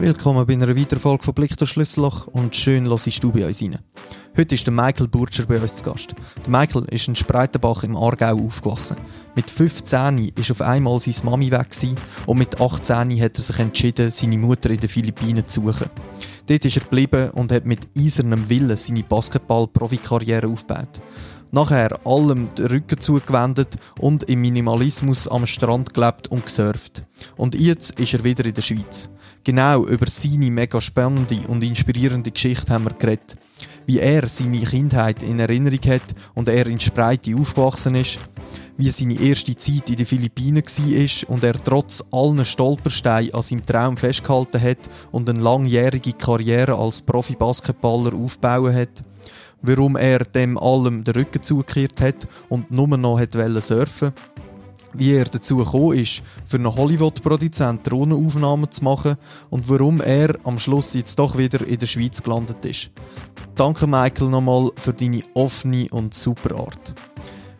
Willkommen bei einer weiteren Folge von Blick durch Schlüsselloch und schön hörst du bei uns rein. Heute ist der Michael Burtscher bei uns zu Gast. Der Michael ist in Spreitenbach im Aargau aufgewachsen. Mit 15 ist auf einmal seine Mami weg und mit 18 hat er sich entschieden, seine Mutter in den Philippinen zu suchen. Dort ist er geblieben und hat mit eisernem Willen seine Basketball-Profikarriere aufgebaut. Nachher allem den Rücken zugewendet und im Minimalismus am Strand gelebt und gesurft. Und jetzt ist er wieder in der Schweiz. Genau über seine mega spannende und inspirierende Geschichte haben wir geredet. Wie er seine Kindheit in Erinnerung hat und er in Spreite aufgewachsen ist. Wie seine erste Zeit in den Philippinen war und er trotz allen Stolpersteinen an seinem Traum festgehalten hat und eine langjährige Karriere als Profi-Basketballer aufbauen hat warum er dem allem den Rücken zugekehrt hat und nur noch surfen wie er dazu gekommen ist, für einen Hollywood-Produzent Drohnenaufnahmen zu machen und warum er am Schluss jetzt doch wieder in der Schweiz gelandet ist. Danke Michael nochmal für deine offene und super Art.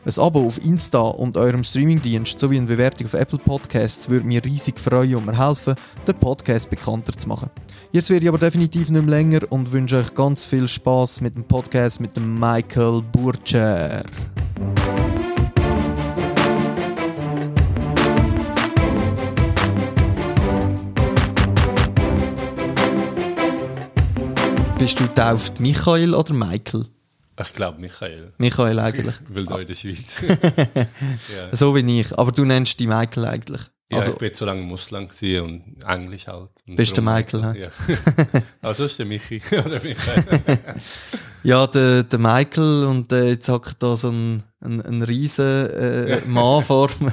Ein Abo auf Insta und eurem Streamingdienst sowie eine Bewertung auf Apple Podcasts würde mir riesig freuen und mir helfen, den Podcast bekannter zu machen. Jetzt werde ich aber definitiv nicht mehr länger und wünsche euch ganz viel Spaß mit dem Podcast mit dem Michael Burcher. Bist du tauft Michael oder Michael? Ich glaube Michael. Michael eigentlich. Weil da in der Schweiz. ja. So wie ich. Aber du nennst dich Michael eigentlich. Ja, also, ich bin zu lange Muslim und Englisch halt. Und bist du Michael, ne? Ja. also ist der Michi oder Michael. ja, der, der Michael und äh, jetzt hackt da so ein, ein, ein riesen äh, Mann vor mir.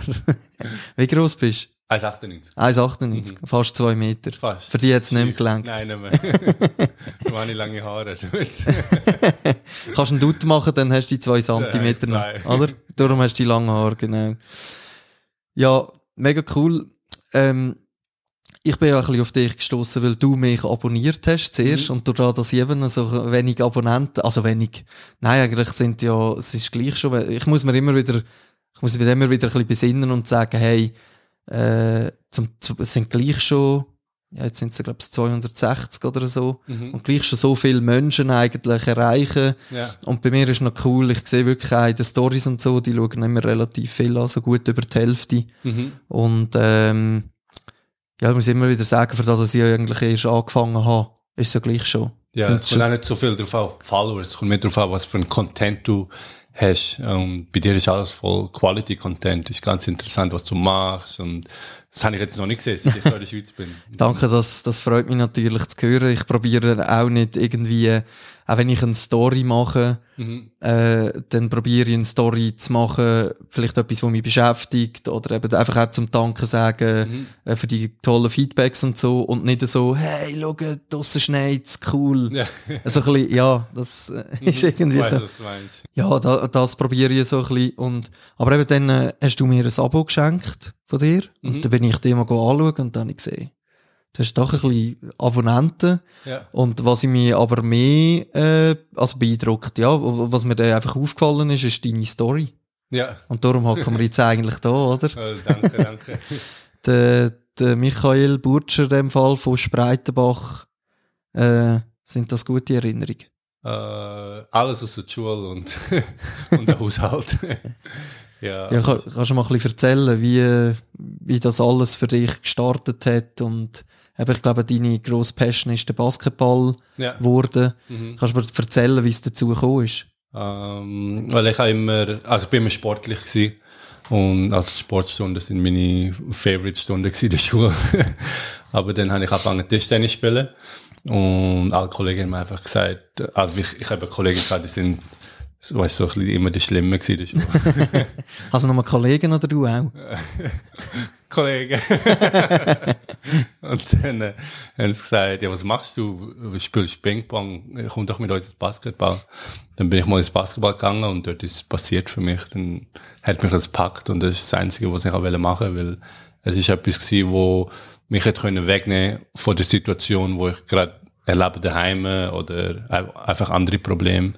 Wie groß bist du? 1,98. 1,98, mhm. fast zwei Meter. Fast. Für die jetzt nicht mehr gelenkt. Nein, nicht mehr. du hast lange Haare. Kannst du einen Dutt machen, dann hast du die zwei Zentimeter noch. Oder? Darum hast du die langen Haare, genau. Ja, mega cool. Ähm, ich bin ja ein bisschen auf dich gestoßen, weil du mich abonniert hast zuerst mhm. und dadurch, dass ich eben so wenig Abonnenten, also wenig, nein, eigentlich sind ja, es ist gleich schon, ich muss mir immer wieder, ich muss mich immer wieder ein bisschen besinnen und sagen, hey, äh, zum, zum, es sind gleich schon ja, jetzt sind es, glaube ich, 260 oder so. Mhm. Und gleich schon so viele Menschen eigentlich erreichen. Ja. Und bei mir ist noch cool, ich sehe wirklich auch in den Stories und so, die schauen immer relativ viel an, so gut über die Hälfte. Mhm. Und, ähm, ja, ich muss immer wieder sagen, für das, dass ich eigentlich erst angefangen habe, ist es ja gleich schon. Ja, es kommt auch nicht so viel drauf auf Followers, es kommt mehr drauf an, was für ein Content du hast. Und bei dir ist alles voll Quality Content. Ist ganz interessant, was du machst und das habe ich jetzt noch nicht gesehen, seit ich in der Schweiz bin. Danke, das, das freut mich natürlich zu hören. Ich probiere auch nicht irgendwie, auch wenn ich eine Story mache, mhm. äh, dann probiere ich eine Story zu machen, vielleicht etwas, was mich beschäftigt oder eben einfach auch zum Danken sagen mhm. äh, für die tollen Feedbacks und so und nicht so, hey, schau, draussen schneit's, cool. Ja. Also ein bisschen, ja, das äh, mhm. ist irgendwie weiß, so. Ja, da, das probiere ich so ein bisschen und, aber eben dann äh, hast du mir ein Abo geschenkt von dir. Mhm. Und dann bin ich dir mal anschauen und dann habe ich gesehen, du hast doch ein bisschen Abonnenten. Ja. Und was ich mir aber mehr äh, also beeindruckt, ja, was mir dann einfach aufgefallen ist, ist deine Story. Ja. Und darum hocken wir jetzt eigentlich da, oder? Oh, danke, danke. der, der Michael Burtscher in dem Fall von Spreitenbach, äh, sind das gute Erinnerungen? Uh, alles aus der Schule und, und der Haushalt. Ja, ja kann, kannst du mal ein bisschen erzählen, wie, wie das alles für dich gestartet hat und eben, ich glaube, deine grosse Passion ist der Basketball ja. geworden. Mhm. Kannst du mir erzählen, wie es dazu gekommen ist? Ähm, weil ich immer, also ich bin immer sportlich gewesen. Und also Sportstunden sind meine Favorite-Stunden in der Schule. Aber dann habe ich angefangen Tischtennis zu spielen. Und alle Kollegen haben einfach gesagt, also ich, ich habe Kollegen gehabt, die sind so, weißt, so ein bisschen immer die Schlimme gewesen. also nochmal Kollegen oder du auch? Kollegen. und dann äh, haben sie gesagt, ja, was machst du? Du spielst Ping-Pong, komm doch mit uns ins Basketball. Dann bin ich mal ins Basketball gegangen und dort ist es passiert für mich. Dann hat mich das gepackt und das ist das Einzige, was ich auch machen wollte, weil es ist etwas gewesen, wo mich hätte können wegnehmen von der Situation, wo ich gerade erlebe daheim oder einfach andere Probleme.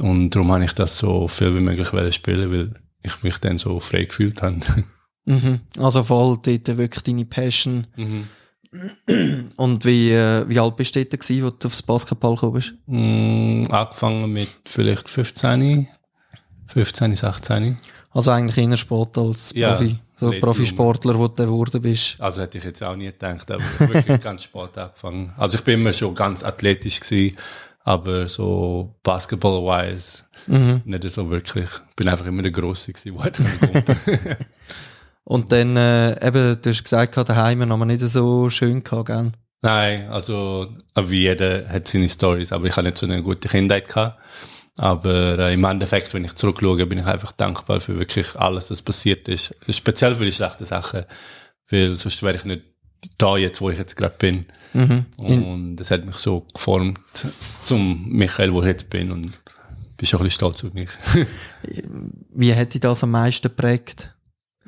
Und darum habe ich das so viel wie möglich spielen, weil ich mich dann so frei gefühlt habe. Mhm. Also voll dort wirklich deine Passion mhm. Und wie, äh, wie alt bist du dort gewesen, als du aufs Basketball gekommen bist? Mm, angefangen mit vielleicht 15, 15, 16. Also eigentlich eher Sport als Ja, Profi, so Profisportler, wo du geworden bist. Also hätte ich jetzt auch nie gedacht, aber wirklich ganz spät angefangen. Also ich bin immer schon ganz athletisch gewesen, aber so Basketball-wise nicht so wirklich. Bin einfach immer der Grosse gewesen, kommt. Und dann, äh, eben, du hast gesagt, daheim noch mal nicht so schön gehabt, gell? Nein, also wie jeder hat seine Stories, aber ich habe nicht so eine gute Kindheit gehabt. Aber äh, im Endeffekt, wenn ich zurückschaue, bin ich einfach dankbar für wirklich alles, was passiert ist. Speziell für die schlechten Sachen, weil sonst wäre ich nicht da jetzt, wo ich jetzt gerade bin. Und das hat mich so geformt zum Michael, wo ich jetzt bin und bin schon ein bisschen stolz auf mich. Wie hat dich das am meisten geprägt?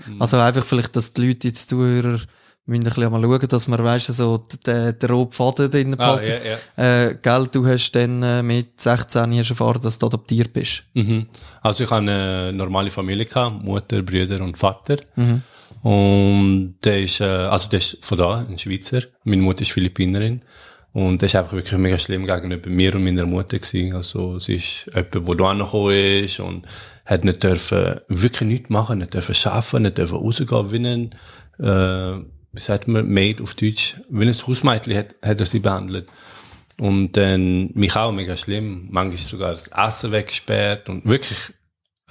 Mhm. Also einfach vielleicht, dass die Leute jetzt Zuhörer müssen ein bisschen mal schauen, dass man weiss, so den, den roten Faden drin Ah, ja, ja. Äh, gell, du hast dann äh, mit 16 hast erfahren, dass du adoptiert bist. Mhm. Also ich habe eine normale Familie gehabt, Mutter, Brüder und Vater. Und der ist, äh, also der ist von da, ein Schweizer. Meine Mutter ist Philippinerin. Und das ist einfach wirklich mega schlimm gegenüber mir und meiner Mutter gewesen. Also sie ist jemand, der da angekommen ist und hat nicht dürfen, wirklich nichts machen, nicht dürfen arbeiten, nicht dürfen rausgehen, wie ein, äh, wie sagt man, Maid auf Deutsch, wie ein Hausmädchen hat, hat er sie behandelt. Und dann mich auch mega schlimm. Manchmal sogar das Essen weggesperrt und wirklich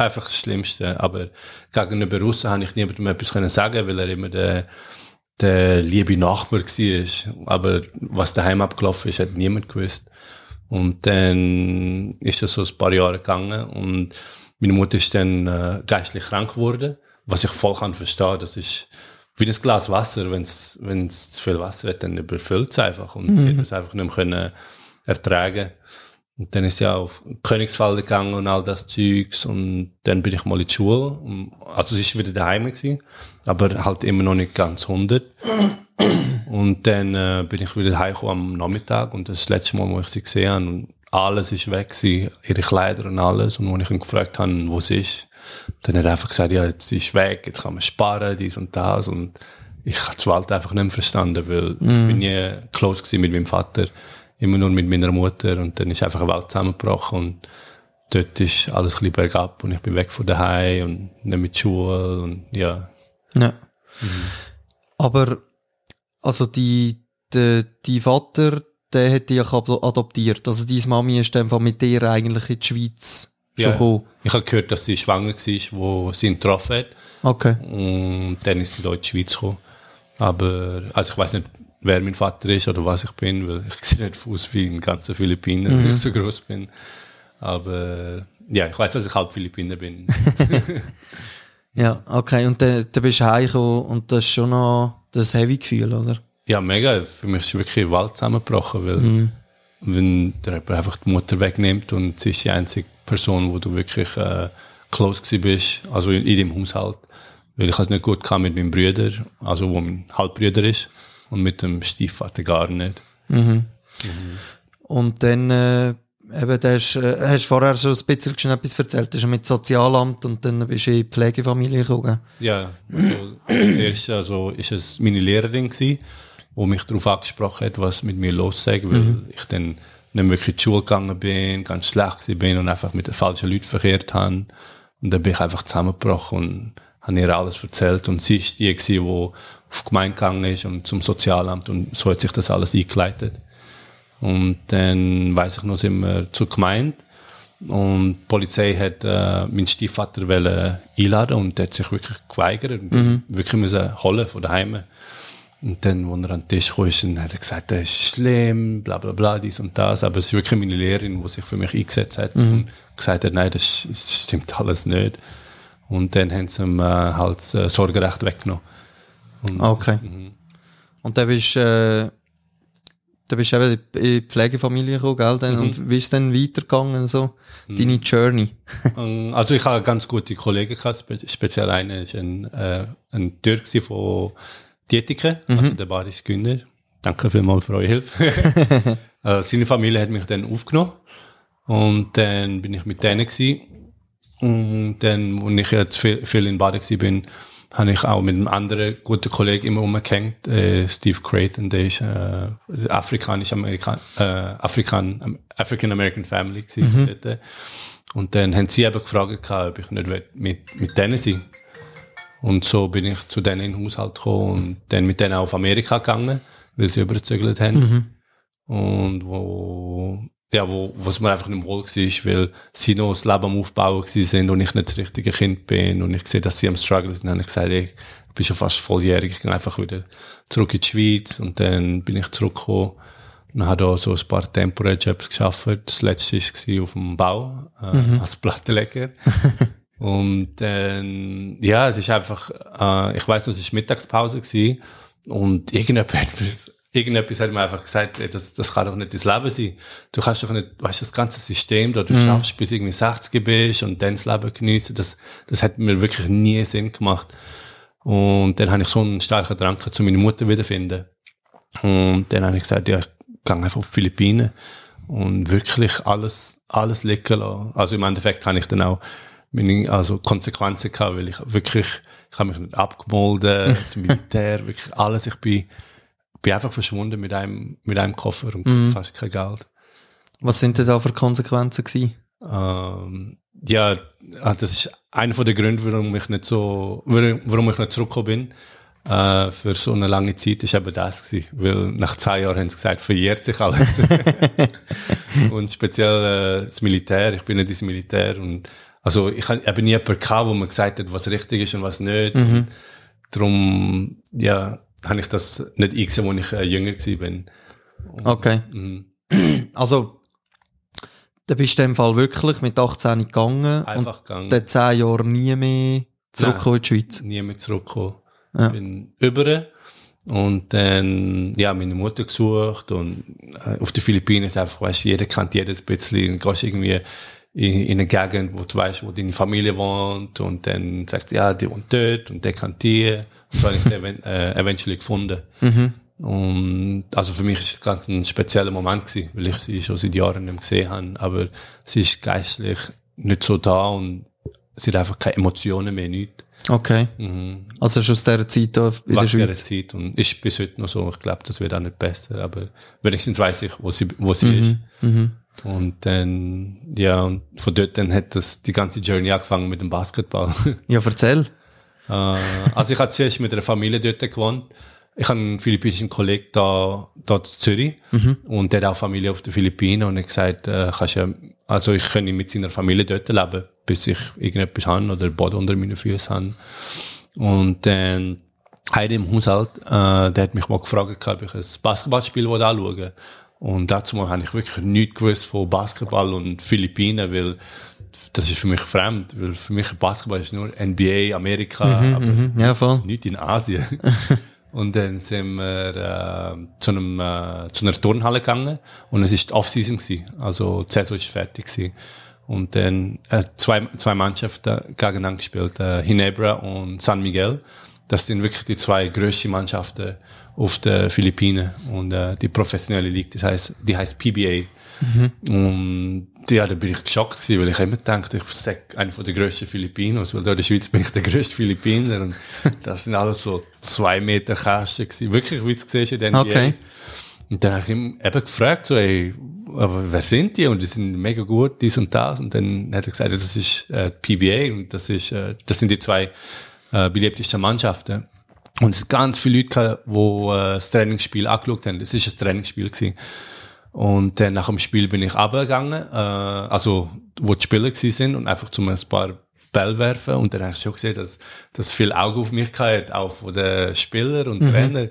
einfach das Schlimmste. Aber gegenüber Russen habe ich niemandem etwas können sagen, weil er immer der, der liebe Nachbar war. Aber was daheim abgelaufen ist, hat niemand gewusst. Und dann ist das so ein paar Jahre gegangen und meine Mutter ist dann äh, geistlich krank geworden, was ich voll kann verstehen. Das ist wie ein Glas Wasser, wenn es wenn es zu viel Wasser hat, dann überfüllt es einfach und sie hat das einfach nicht mehr können ertragen. Und dann ist sie auch auf Königswalde gegangen und all das Zeugs und dann bin ich mal in die Schule. Also sie ist wieder daheim gewesen, aber halt immer noch nicht ganz 100. Und dann äh, bin ich wieder heimgekommen am Nachmittag und das ist das letzte Mal, wo ich sie gesehen habe und alles ist weg gewesen, ihre Kleider und alles. Und als ich ihn gefragt habe, wo sie ist, dann hat er einfach gesagt, ja, jetzt ist weg, jetzt kann man sparen, dies und das. Und ich habe die Welt einfach nicht verstanden, weil ich bin nie close gewesen mit meinem Vater, immer nur mit meiner Mutter und dann ist einfach eine Welt zusammengebrochen und dort ist alles ein bisschen bergab und ich bin weg von daheim und nicht mit Schule und ja. Ja. Aber, also die, die, die Vater, der hat dich adoptiert. Also deine Mami ist dann mit dir eigentlich in die Schweiz schon Ja. gekommen. Ich habe gehört, dass sie schwanger war, wo sie ihn getroffen hat. Okay. Und dann ist sie da in die Schweiz gekommen. Aber, also ich weiß nicht, wer mein Vater ist oder was ich bin, weil ich sehe nicht aus wie ein ganzer Philippiner, weil ich so groß bin. Aber, ja, ich weiß, dass ich halb Philippiner bin. Ja, okay. Und dann, dann bist du heimgekommen und das ist schon noch das Heavy-Gefühl, oder? ja, mega. Für mich ist wirklich die Welt zusammengebrochen, weil, wenn der jemand einfach die Mutter wegnimmt und sie ist die einzige Person, wo du wirklich, äh, close bist, also in, in dem Haushalt. Weil ich es nicht gut kann mit meinem Bruder, also wo mein Halbbruder ist, und mit dem Stiefvater gar nicht. Und dann, äh, eben, du hast, äh, hast vorher schon ein bisschen schon etwas erzählt, hast mit Sozialamt und dann bist du in die Pflegefamilie gekommen. Ja, also als erstes also ist es meine Lehrerin gsi, wo mich darauf angesprochen hat, was mit mir los sei, weil ich dann nicht wirklich in die Schule gegangen bin, ganz schlecht bin und einfach mit den falschen Leuten verkehrt habe. Und dann bin ich einfach zusammengebrochen und habe ihr alles erzählt. Und sie ist die die auf die Gemeinde gegangen ist und zum Sozialamt und so hat sich das alles eingeleitet. Und dann weiss ich noch, sind wir zur Gemeinde und die Polizei hat äh, meinen Stiefvater wollen einladen und der hat sich wirklich geweigert und mhm. wirklich müssen holen von daheim. Und dann, als er an den Tisch kam, ist, hat er gesagt, das ist schlimm, bla bla bla, dies und das. Aber es ist wirklich meine Lehrerin, die sich für mich eingesetzt hat und gesagt hat, nein, das, das stimmt alles nicht. Und dann haben sie ihm äh, halt das äh, Sorgerecht weggenommen. Ah, Okay. Und dann bist äh, dann bist du eben in die Pflegefamilie gekommen, gell? Dann, Und wie ist es dann weitergegangen, so? Deine Journey? Ähm, Also ich habe ganz gute Kollegen gehabt, spe speziell einer ist ein, äh, ein Türk von Dietiken, also der bayerische Günther. Danke vielmals für eure Hilfe. äh, seine Familie hat mich dann aufgenommen und dann bin ich mit denen gewesen. Und dann, als ich jetzt viel, viel in Baden bin, habe ich auch mit einem anderen guten Kollegen immer umgehängt, äh, Steve Creighton, der ist äh, afrikanisch-amerikan, äh, Afrikan, African American Family mhm. dort. Und dann haben sie eben gefragt, ob ich nicht mit, mit denen sein Und so bin ich zu denen in den Haushalt gekommen und dann mit denen auf Amerika gegangen, weil sie überzügelt haben. Mhm. Und wo, ja, wo, es mir einfach nicht wohl war, weil sie noch das Leben am Aufbauen sind und ich nicht das richtige Kind bin und ich sehe, dass sie am Struggle sind, dann habe ich gesagt, ey, ich bin schon fast volljährig, ich gehe einfach wieder zurück in die Schweiz und dann bin ich zurückgekommen und habe da so ein paar temporäre Jobs geschafft. Das letzte war auf dem Bau, äh, mhm. als Plattenleger. und dann, ja, es ist einfach, äh, ich weiß noch, es war Mittagspause gewesen, und irgendjemand hat mir irgendetwas hat mir einfach gesagt, ey, das, das kann doch nicht das Leben sein. Du kannst doch nicht, weißt du, das ganze System da, du mhm. schaffst bis irgendwie 60 bist und dann das Leben geniessen, das, das hat mir wirklich nie Sinn gemacht. Und dann habe ich so einen starken Drang zu meiner Mutter wiederfinden. Und dann habe ich gesagt, ja, ich gehe einfach auf die Philippinen und wirklich alles, alles liegen lassen. Also im Endeffekt habe ich dann auch meine, also Konsequenzen gehabt, weil ich wirklich, ich habe mich nicht abgemolden, das Militär, wirklich alles, ich bin, bin einfach verschwunden mit einem, mit einem Koffer und mm. fast kein Geld. Was sind denn da für Konsequenzen gewesen? Ähm, ja, ah, das ist einer von den Gründen, warum ich nicht so, warum ich nicht zurückgekommen bin. Äh, für so eine lange Zeit ist eben das gewesen. Weil nach zwei Jahren haben sie gesagt, verjährt sich alles. und speziell äh, das Militär, ich bin nicht ins Militär und also ich habe nie jemanden gehabt, wo man gesagt hat, was richtig ist und was nicht. Mhm. Und darum, ja, habe ich das nicht eingesehen, als ich äh, jünger war. Okay. Mhm. Also, da bist du in dem Fall wirklich mit 18 gegangen. Einfach und gegangen. dann 10 Jahre nie mehr zurückgekommen in die Schweiz. Nie mehr zurückgekommen. Ja. Bin über und dann, ja, meine Mutter gesucht und äh, auf den Philippinen ist einfach, weißt, jeder kennt jedes bisschen, und gehst irgendwie in, in eine Gegend, wo du weißt, wo deine Familie wohnt und dann sagt, ja, die wohnt dort und der kennt die so habe ich es äh, eventually gefunden. Mhm. Und also für mich ist es ganz ein spezieller Moment gewesen, weil ich sie schon seit Jahren nicht mehr gesehen habe. Aber sie ist geistlich nicht so da und sie hat einfach keine Emotionen mehr, nichts. Okay. Mhm. Also schon aus dieser Zeit da in der Schweiz? Aus Zeit und ist bis heute noch so. Ich glaube, das wird auch nicht besser. Aber wenigstens weiß ich, wo sie, wo sie mhm. ist. Mhm. Und dann, ja, und von dort dann hat das die ganze Journey angefangen mit dem Basketball. Ja, erzähl. Äh, also ich habe zuerst mit einer Familie dort gewohnt. Ich habe einen philippinischen Kollegen da, da in Zürich mhm. und der hat auch Familie auf den Philippinen und er hat gesagt, äh, kannst ja, also ich kann mit seiner Familie dort leben, bis ich irgendetwas habe oder Boden unter meinen Füßen habe. Und dann einer im Haushalt, äh, der hat mich mal gefragt, ob ich ein Basketballspiel anschauen will. Und dazu habe ich wirklich nichts gewusst von Basketball und Philippinen, weil das ist für mich fremd, weil für mich Basketball ist nur NBA, Amerika, mhm, aber mhm. ja, voll. nicht in Asien. und dann sind wir äh, zu, einem, äh, zu einer Turnhalle gegangen und es ist Off-Season gewesen, also die Saison ist fertig gewesen. Und dann äh, zwei, zwei Mannschaften gegeneinander gespielt, äh, Hinebra und San Miguel. Das sind wirklich die zwei größten Mannschaften auf den Philippinen und äh, die professionelle Liga, das heißt, die heißt PBA. Mhm. Und ja, da bin ich geschockt gewesen, weil ich immer gedacht, ich sage einer von den grössten Philippinos, weil da in der Schweiz bin ich der grösste Philippiner und das sind alles so zwei Meter Kästen gewesen. Wirklich, wie du siehst in den Okay. Und dann habe ich ihn eben gefragt, so, ey, aber wer sind die? Und die sind mega gut, dies und das. Und dann hat er gesagt, das ist äh, PBA und das ist, äh, das sind die zwei äh, beliebtesten Mannschaften. Und es sind ganz viele Leute, die äh, das Trainingsspiel angeschaut haben. Das ist ein Trainingsspiel gewesen. Und dann nach dem Spiel bin ich runtergegangen, äh, also wo die Spieler sind und einfach zum ein paar Bälle werfen. Und dann habe ich schon gesehen, dass, dass viel Auge auf mich hatte, auch von den Spielern und mhm. Trainer.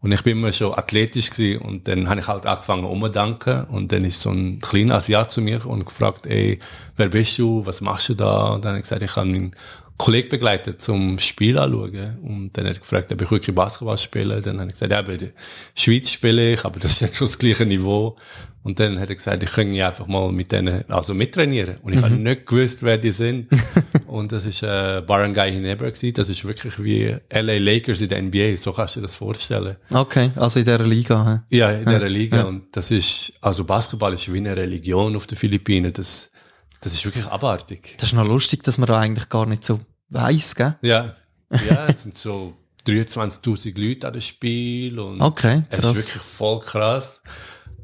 Und ich bin immer schon athletisch gewesen. Und dann habe ich halt angefangen umzudanken. Und dann ist so ein kleiner Asiat zu mir und gefragt, ey, wer bist du? Was machst du da? Und dann habe ich gesagt, ich habe meinen Kollegen begleitet zum Spiel anschauen. Und dann hat er gefragt, ob ich wirklich Basketball spiele. Dann habe ich gesagt, ja, bei der Schweiz spiele ich, aber das ist nicht schon das gleiche Niveau. Und dann hat er gesagt, ich könnte einfach mal mit denen, also mittrainieren. Und ich mhm. habe nicht gewusst, wer die sind. und das ist äh, Barangay Hinebra gewesen. Das ist wirklich wie LA Lakers in der NBA. So kannst du dir das vorstellen. Okay, also in dieser Liga. He? Ja, in dieser Liga. Ja. Und das ist, also Basketball ist wie eine Religion auf den Philippinen. Das, das ist wirklich abartig. Das ist noch lustig, dass man da eigentlich gar nicht so weiss, gell? Ja. Ja, es sind so 23.000 Leute an dem Spiel und Okay, es krass. ist wirklich voll krass.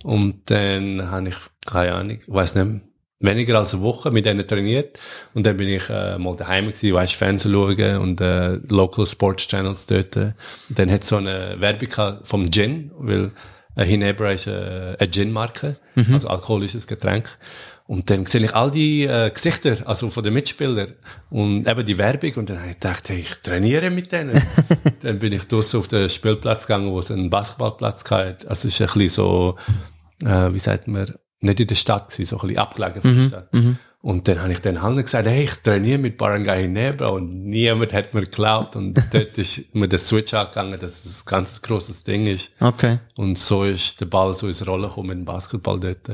Und dann habe ich, keine Ahnung, ich weiss nicht, weniger als eine Woche mit denen trainiert. Und dann bin ich äh, mal daheim gewesen, weißt, Fernsehen schauen und äh, Local Sports Channels dort. Und dann hat so eine Werbung vom Gin, weil äh, Hinebra ist äh, eine Gin-Marke, also alkoholisches Getränk. Und dann sehe ich all die äh, Gesichter, also von den Mitspielern und eben die Werbung und dann habe ich gedacht, hey, ich trainiere mit denen. dann bin ich draussen auf den Spielplatz gegangen, wo es einen Basketballplatz gab. Also es ist ein bisschen so, äh, wie sagt man, nicht in der Stadt gewesen, so ein bisschen abgelegen von der Stadt. Und dann habe ich den anderen gesagt, hey, ich trainiere mit Barangay Hinebra und niemand hat mir geglaubt und dort ist mir der Switch angegangen, dass es ein ganz grosses Ding ist. Okay. Und so ist der Ball so ins Rollen gekommen mit dem Basketball dort.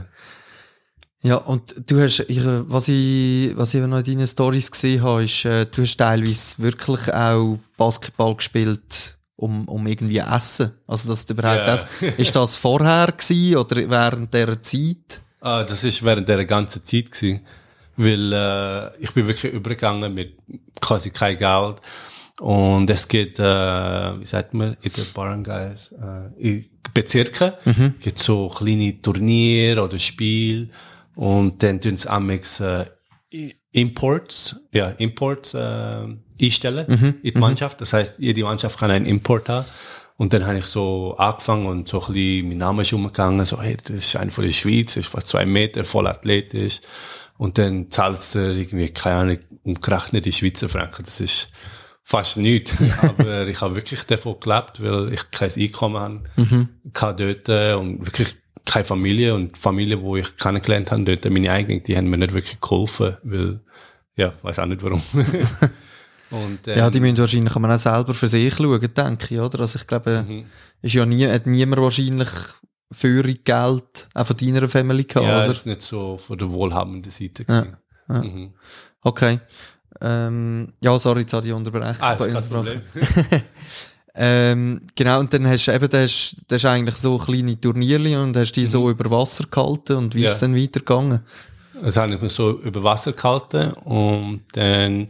Ja, und du hast, ich, was ich, was ich noch in deinen Stories gesehen habe, ist, äh, du hast teilweise wirklich auch Basketball gespielt, um, um irgendwie essen. Also, dass du überhaupt Ja. das, ist das vorher gewesen oder während dieser Zeit? Ah, das ist während der ganzen Zeit gewesen, weil äh, ich bin wirklich übergegangen mit quasi kein Geld und es geht, äh, wie sagt man, in den Barangays, äh, in Bezirken gibt so kleine Turniere oder Spiele und dann tun sie amix äh, Imports, ja Imports äh, einstellen in die Mannschaft. Das heißt, jede Mannschaft kann einen Import haben. Und dann habe ich so angefangen und so ein bisschen, mein Name ist umgegangen, so, hey, das ist einer von der Schweiz, ist fast zwei Meter, voll athletisch. Und dann zahlst du irgendwie, keine Ahnung, umgerechnet die Schweizer Franken. Das ist fast nichts. Aber ich habe wirklich davon gelebt, weil ich kein Einkommen habe, kann dort äh, und wirklich keine Familie und die Familie, wo ich kennengelernt habe, dort meine eigenen, die haben mir nicht wirklich geholfen, weil, ja, weiß auch nicht warum. und, ähm, Ja, die müssen wahrscheinlich kann man auch selber für sich schauen, denke ich, oder? Also ich glaube, Mhm. ist ja nie, hat niemand wahrscheinlich für Geld auch von deiner Family gehabt, ja, oder? ist nicht so von der wohlhabenden Seite. Ja, ja. Mhm. Okay. Ähm, ja, sorry, jetzt habe ich unterbrechen. Ah, ist kein. Problem. Ähm, genau, und dann hast du eben, das hast eigentlich so kleine Turnierli und hast die so über Wasser gehalten und wie Mhm. Ja. ist es dann weitergegangen? Das habe ich mich so über Wasser gehalten und dann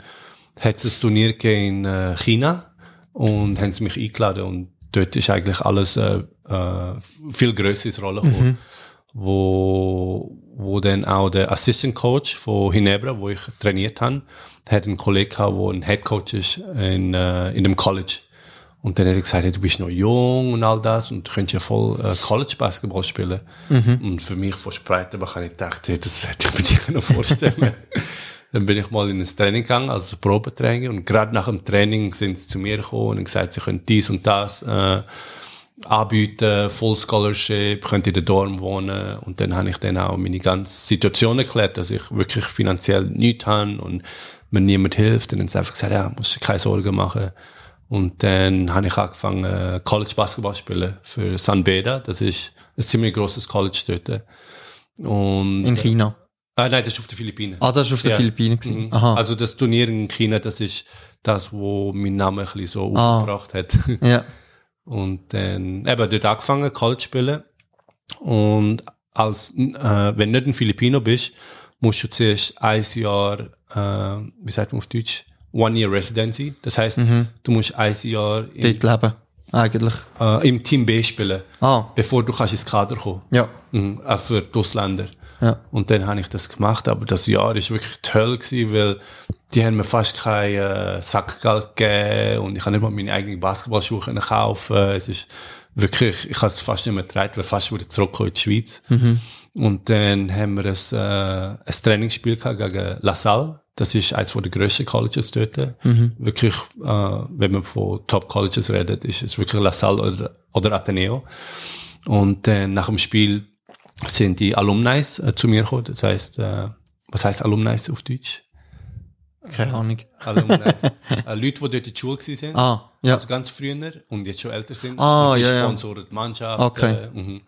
hat es ein Turnier gegeben in äh, China und haben sie mich eingeladen und dort ist eigentlich alles äh, äh, viel grösser ins Rollen gekommen. Wo, wo dann auch der Assistant Coach von Hinebra, wo ich trainiert habe, hat einen Kollegen gehabt, der ein Head Coach ist in, äh, in dem College. Und dann hat er gesagt, hey, du bist noch jung und all das und du könntest ja voll äh, College Basketball spielen. Und für mich von Spreitenbach habe ich gedacht, hey, das hätte ich mir nicht noch vorstellen Dann bin ich mal in ein Training gegangen, also ein Probetraining. Und gerade nach dem Training sind sie zu mir gekommen und haben gesagt, sie können dies und das äh, anbieten, Full Scholarship, könnt in der Dorm wohnen. Und dann habe ich dann auch meine ganze Situation erklärt, dass ich wirklich finanziell nichts habe und mir niemand hilft. Und dann haben sie einfach gesagt, ja, musst du dir keine Sorgen machen. Und dann habe ich angefangen, äh, College Basketball zu spielen für San Beda. Das ist ein ziemlich grosses College dort. Und, In China. Ah, nein, das ist auf den Philippinen. Ah, das war auf den Ja. Philippinen. Mhm. Aha. Also das Turnier in China, das ist das, wo mein Name ein bisschen so Ah. aufgebracht hat. ja. Und dann eben dort angefangen, College zu spielen. Und als, äh, wenn du nicht ein Filipino bist, musst du zuerst ein Jahr, äh, wie sagt man auf Deutsch, One Year Residency. Das heißt, du musst ein Jahr im, Dort leben. Eigentlich. äh, im Team B spielen, Ah. bevor du kannst ins Kader kommen. Ja. Mhm, auch für die Ausländer. Ja. Und dann habe ich das gemacht, aber das Jahr ist wirklich toll gewesen, weil die haben mir fast kein äh, Sackgeld gegeben und ich habe nicht mal meine eigenen Basketballschuhe können kaufen. Es ist wirklich, ich habe es fast nicht mehr getragen, weil fast wieder zurückgekommen in die Schweiz. Und dann haben wir ein, äh, ein Trainingsspiel gehabt gegen La Salle. Das ist eines der grössten Colleges dort. Wirklich, äh, wenn man von Top Colleges redet, ist es wirklich La Salle oder, oder Ateneo. Und dann nach dem Spiel sind die Alumni äh, zu mir gekommen. Das heißt, äh, was heißt Alumni auf Deutsch? Keine Ahnung. Alumni. äh, Leute, die dort in der Schule sind. Ah, ja. Also ganz früher und jetzt schon älter sind. Ah, und die ja, ja. sponsoren die Mannschaft. Okay. Äh, mhm.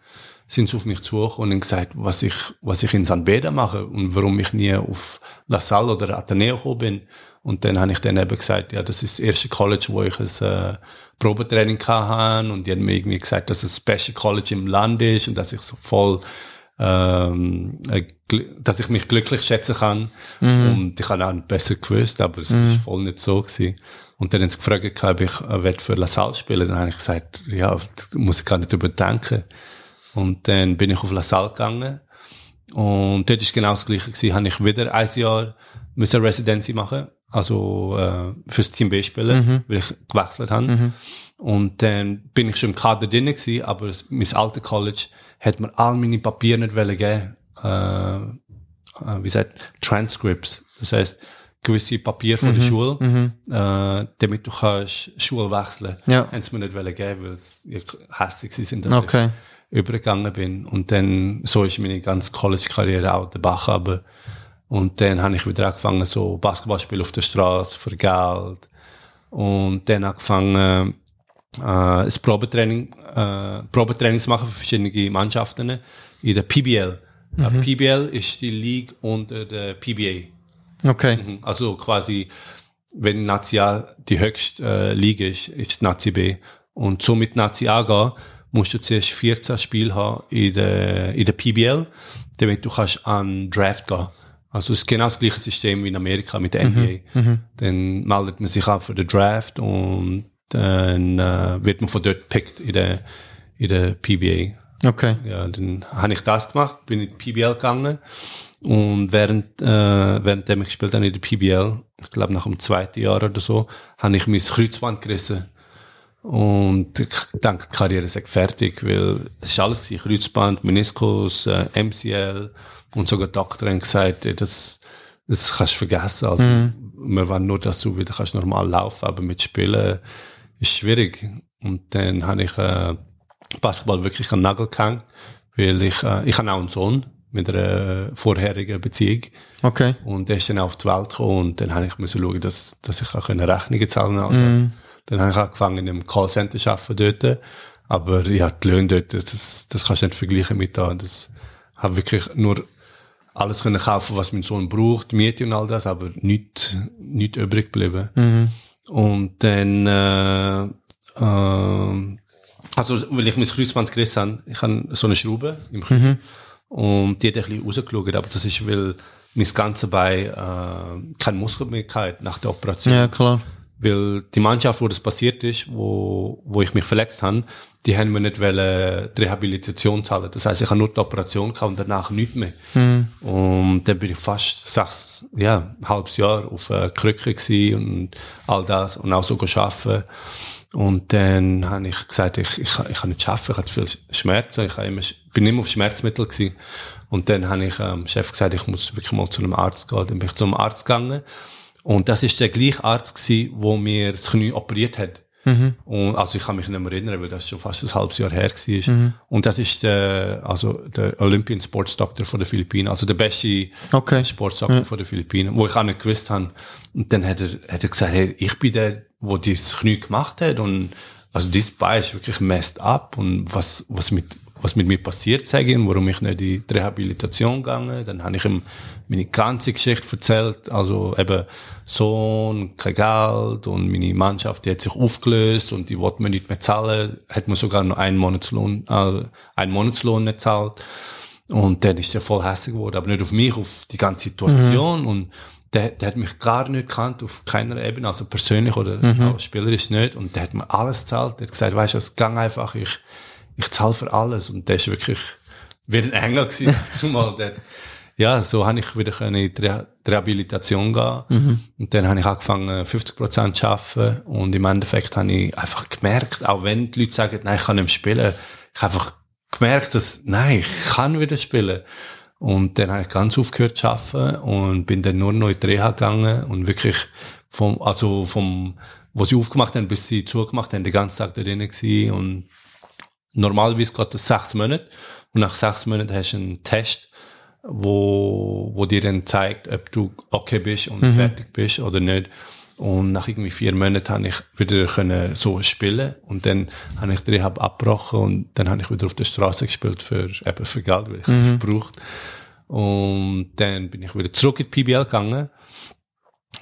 Sind sie auf mich zugekommen und haben gesagt, was ich, was ich in San Beda mache und warum ich nie auf La Salle oder Ateneo gekommen bin. Und dann habe ich dann eben gesagt, ja, das ist das erste College, wo ich ein äh, Probetraining hatte und die haben mir irgendwie gesagt, dass es das beste College im Land ist und dass ich so voll ähm, äh, dass ich mich glücklich schätzen kann. Mhm. Und ich habe auch besser gewusst, aber es mhm. ist voll nicht so gewesen. Und dann haben sie gefragt, ob ich äh, für La Salle spielen Dann habe ich gesagt, ja, das muss ich gar nicht überdenken. Und dann bin ich auf La Salle gegangen. Und dort ist genau das Gleiche gewesen. Habe ich wieder ein Jahr müssen Residency machen. Also, äh, fürs Team B spielen, mhm. weil ich gewechselt habe. Mhm. Und dann bin ich schon im Kader drin gewesen, aber mein alter College hat mir all meine Papiere nicht geben äh, äh, wie sagt, Transcripts. Das heißt, gewisse Papiere von mhm. der Schule, mhm. äh, damit du kannst Schule wechseln. Ja. Haben sie mir nicht geben, weil sie hässlich sind, dass okay. ich übergegangen bin. Und dann, so ist meine ganze College-Karriere auch der Bach aber Und dann habe ich wieder angefangen, so Basketball spielen auf der Straße für Geld. Und dann angefangen, äh, ein Probetraining, äh, Probetrainings machen für verschiedene Mannschaften in der PBL. Mhm. PBL ist die League unter der PBA. Okay. Mhm. Also quasi, wenn Nazi A die höchste äh, Liga ist, ist Nazi B. Und so mit Nazi A gehen, musst du zuerst 14 Spiele haben in der, in der PBL, damit du kannst an Draft gehen. Also es ist genau das gleiche System wie in Amerika mit der NBA. Mhm. mhm. Dann meldet man sich an für den Draft und dann äh, wird man von dort gepickt in der, in der PBA. Okay. Ja, dann habe ich das gemacht, bin in die PBL gegangen und während, äh, währenddem ich gespielt habe in der PBL, ich glaube nach dem zweiten Jahr oder so, habe ich mein Kreuzband gerissen. Und ich denke, die Karriere ist fertig, weil es ist alles Kreuzband, Meniskus, äh, MCL und sogar Doktor haben gesagt, das, das kannst du vergessen. Also, mhm. wir wollen nur, dass du wieder kannst normal laufen, aber mit Spielen ist schwierig. Und dann habe ich äh, Basketball wirklich an den Nagel gehängt, weil ich, äh, ich habe auch einen Sohn mit einer vorherigen Beziehung. Okay. Und der ist dann auf die Welt gekommen und dann habe ich müssen schauen, dass, dass ich auch Rechnungen zahlen kann. Mm. Dann habe ich angefangen in einem Callcenter zu arbeiten dort. Aber ja, die Löhne dort, das, das kannst du nicht vergleichen mit da. Das habe wirklich nur alles können kaufen, was mein Sohn braucht, Miete und all das, aber nichts, nichts übrig geblieben. Mm. Und dann, äh, äh, also, weil ich mein Kreuzband gerissen habe, ich habe so eine Schraube im Knie. Mhm. Und die hat ein bisschen rausgeschaut, aber das ist, weil mein ganzes Bein äh, keine Muskel mehr hatte nach der Operation. Ja, klar. Weil die Mannschaft, wo das passiert ist, wo, wo ich mich verletzt habe, die haben mir nicht wollen, die Rehabilitation zahlen. Das heißt, ich habe nur die Operation gehabt und danach nichts mehr. Mhm. Und dann bin ich fast sechs, ja, ein halbes Jahr auf äh, Krücke gewesen und all das und auch so arbeiten. Und dann habe ich gesagt, ich, ich, ich kann nicht arbeiten, ich hatte viel Schmerzen, ich immer, bin immer auf Schmerzmittel gewesen. Und dann habe ich dem ähm, Chef gesagt, ich muss wirklich mal zu einem Arzt gehen. Dann bin ich zum Arzt gegangen. Und das ist der gleiche Arzt gewesen, wo mir das Knie operiert hat. Mhm. Und, also ich kann mich nicht mehr erinnern, weil das schon fast ein halbes Jahr her war. Mhm. Und das ist der, also der Olympian Sports Doctor von den Philippinen, also der beste okay. Sports Doctor ja. von den Philippinen, wo ich auch nicht gewusst habe. Und dann hat er, hat er gesagt, hey, ich bin der, wo das Knie gemacht hat und also dieses Bein ist wirklich messed up und was, was mit, was mit mir passiert, sage ich ihm, warum ich nicht in die Rehabilitation gegangen. Dann habe ich ihm meine ganze Geschichte erzählt, also eben Sohn, kein Geld und meine Mannschaft, die hat sich aufgelöst und die wollte mir nicht mehr zahlen, hat mir sogar noch einen Monatslohn, äh, einen Monatslohn nicht zahlt. Und dann ist er voll hässlich geworden, aber nicht auf mich, auf die ganze Situation mhm. und der, der hat mich gar nicht gekannt, auf keiner Ebene, also persönlich oder mhm. auch spielerisch nicht. Und der hat mir alles gezahlt. Der hat gesagt, weißt du, es gang einfach, ich, ich zahle für alles. Und der ist wirklich wie ein Engel gewesen, zumal der, ja, so habe ich wieder in die Re Rehabilitation gehen. Mhm. Und dann habe ich angefangen, 50 Prozent zu arbeiten. Und im Endeffekt habe ich einfach gemerkt, auch wenn die Leute sagen, nein, ich kann nicht spielen, ich habe einfach gemerkt, dass, nein, ich kann wieder spielen. Und dann habe ich ganz aufgehört zu arbeiten und bin dann nur noch in die Reha gegangen und wirklich vom, also vom, wo sie aufgemacht haben, bis sie zugemacht haben, den ganzen Tag da drin gewesen. Und normalerweise geht das sechs Monate. Und nach sechs Monaten hast du einen Test, wo, wo dir dann zeigt, ob du okay bist und mhm. fertig bist oder nicht. Und nach irgendwie vier Monaten habe ich wieder können so spielen und dann habe ich die Rehab abgebrochen und dann habe ich wieder auf der Straße gespielt für, eben für Geld, weil ich es mhm. braucht. Und dann bin ich wieder zurück in die PBL gegangen.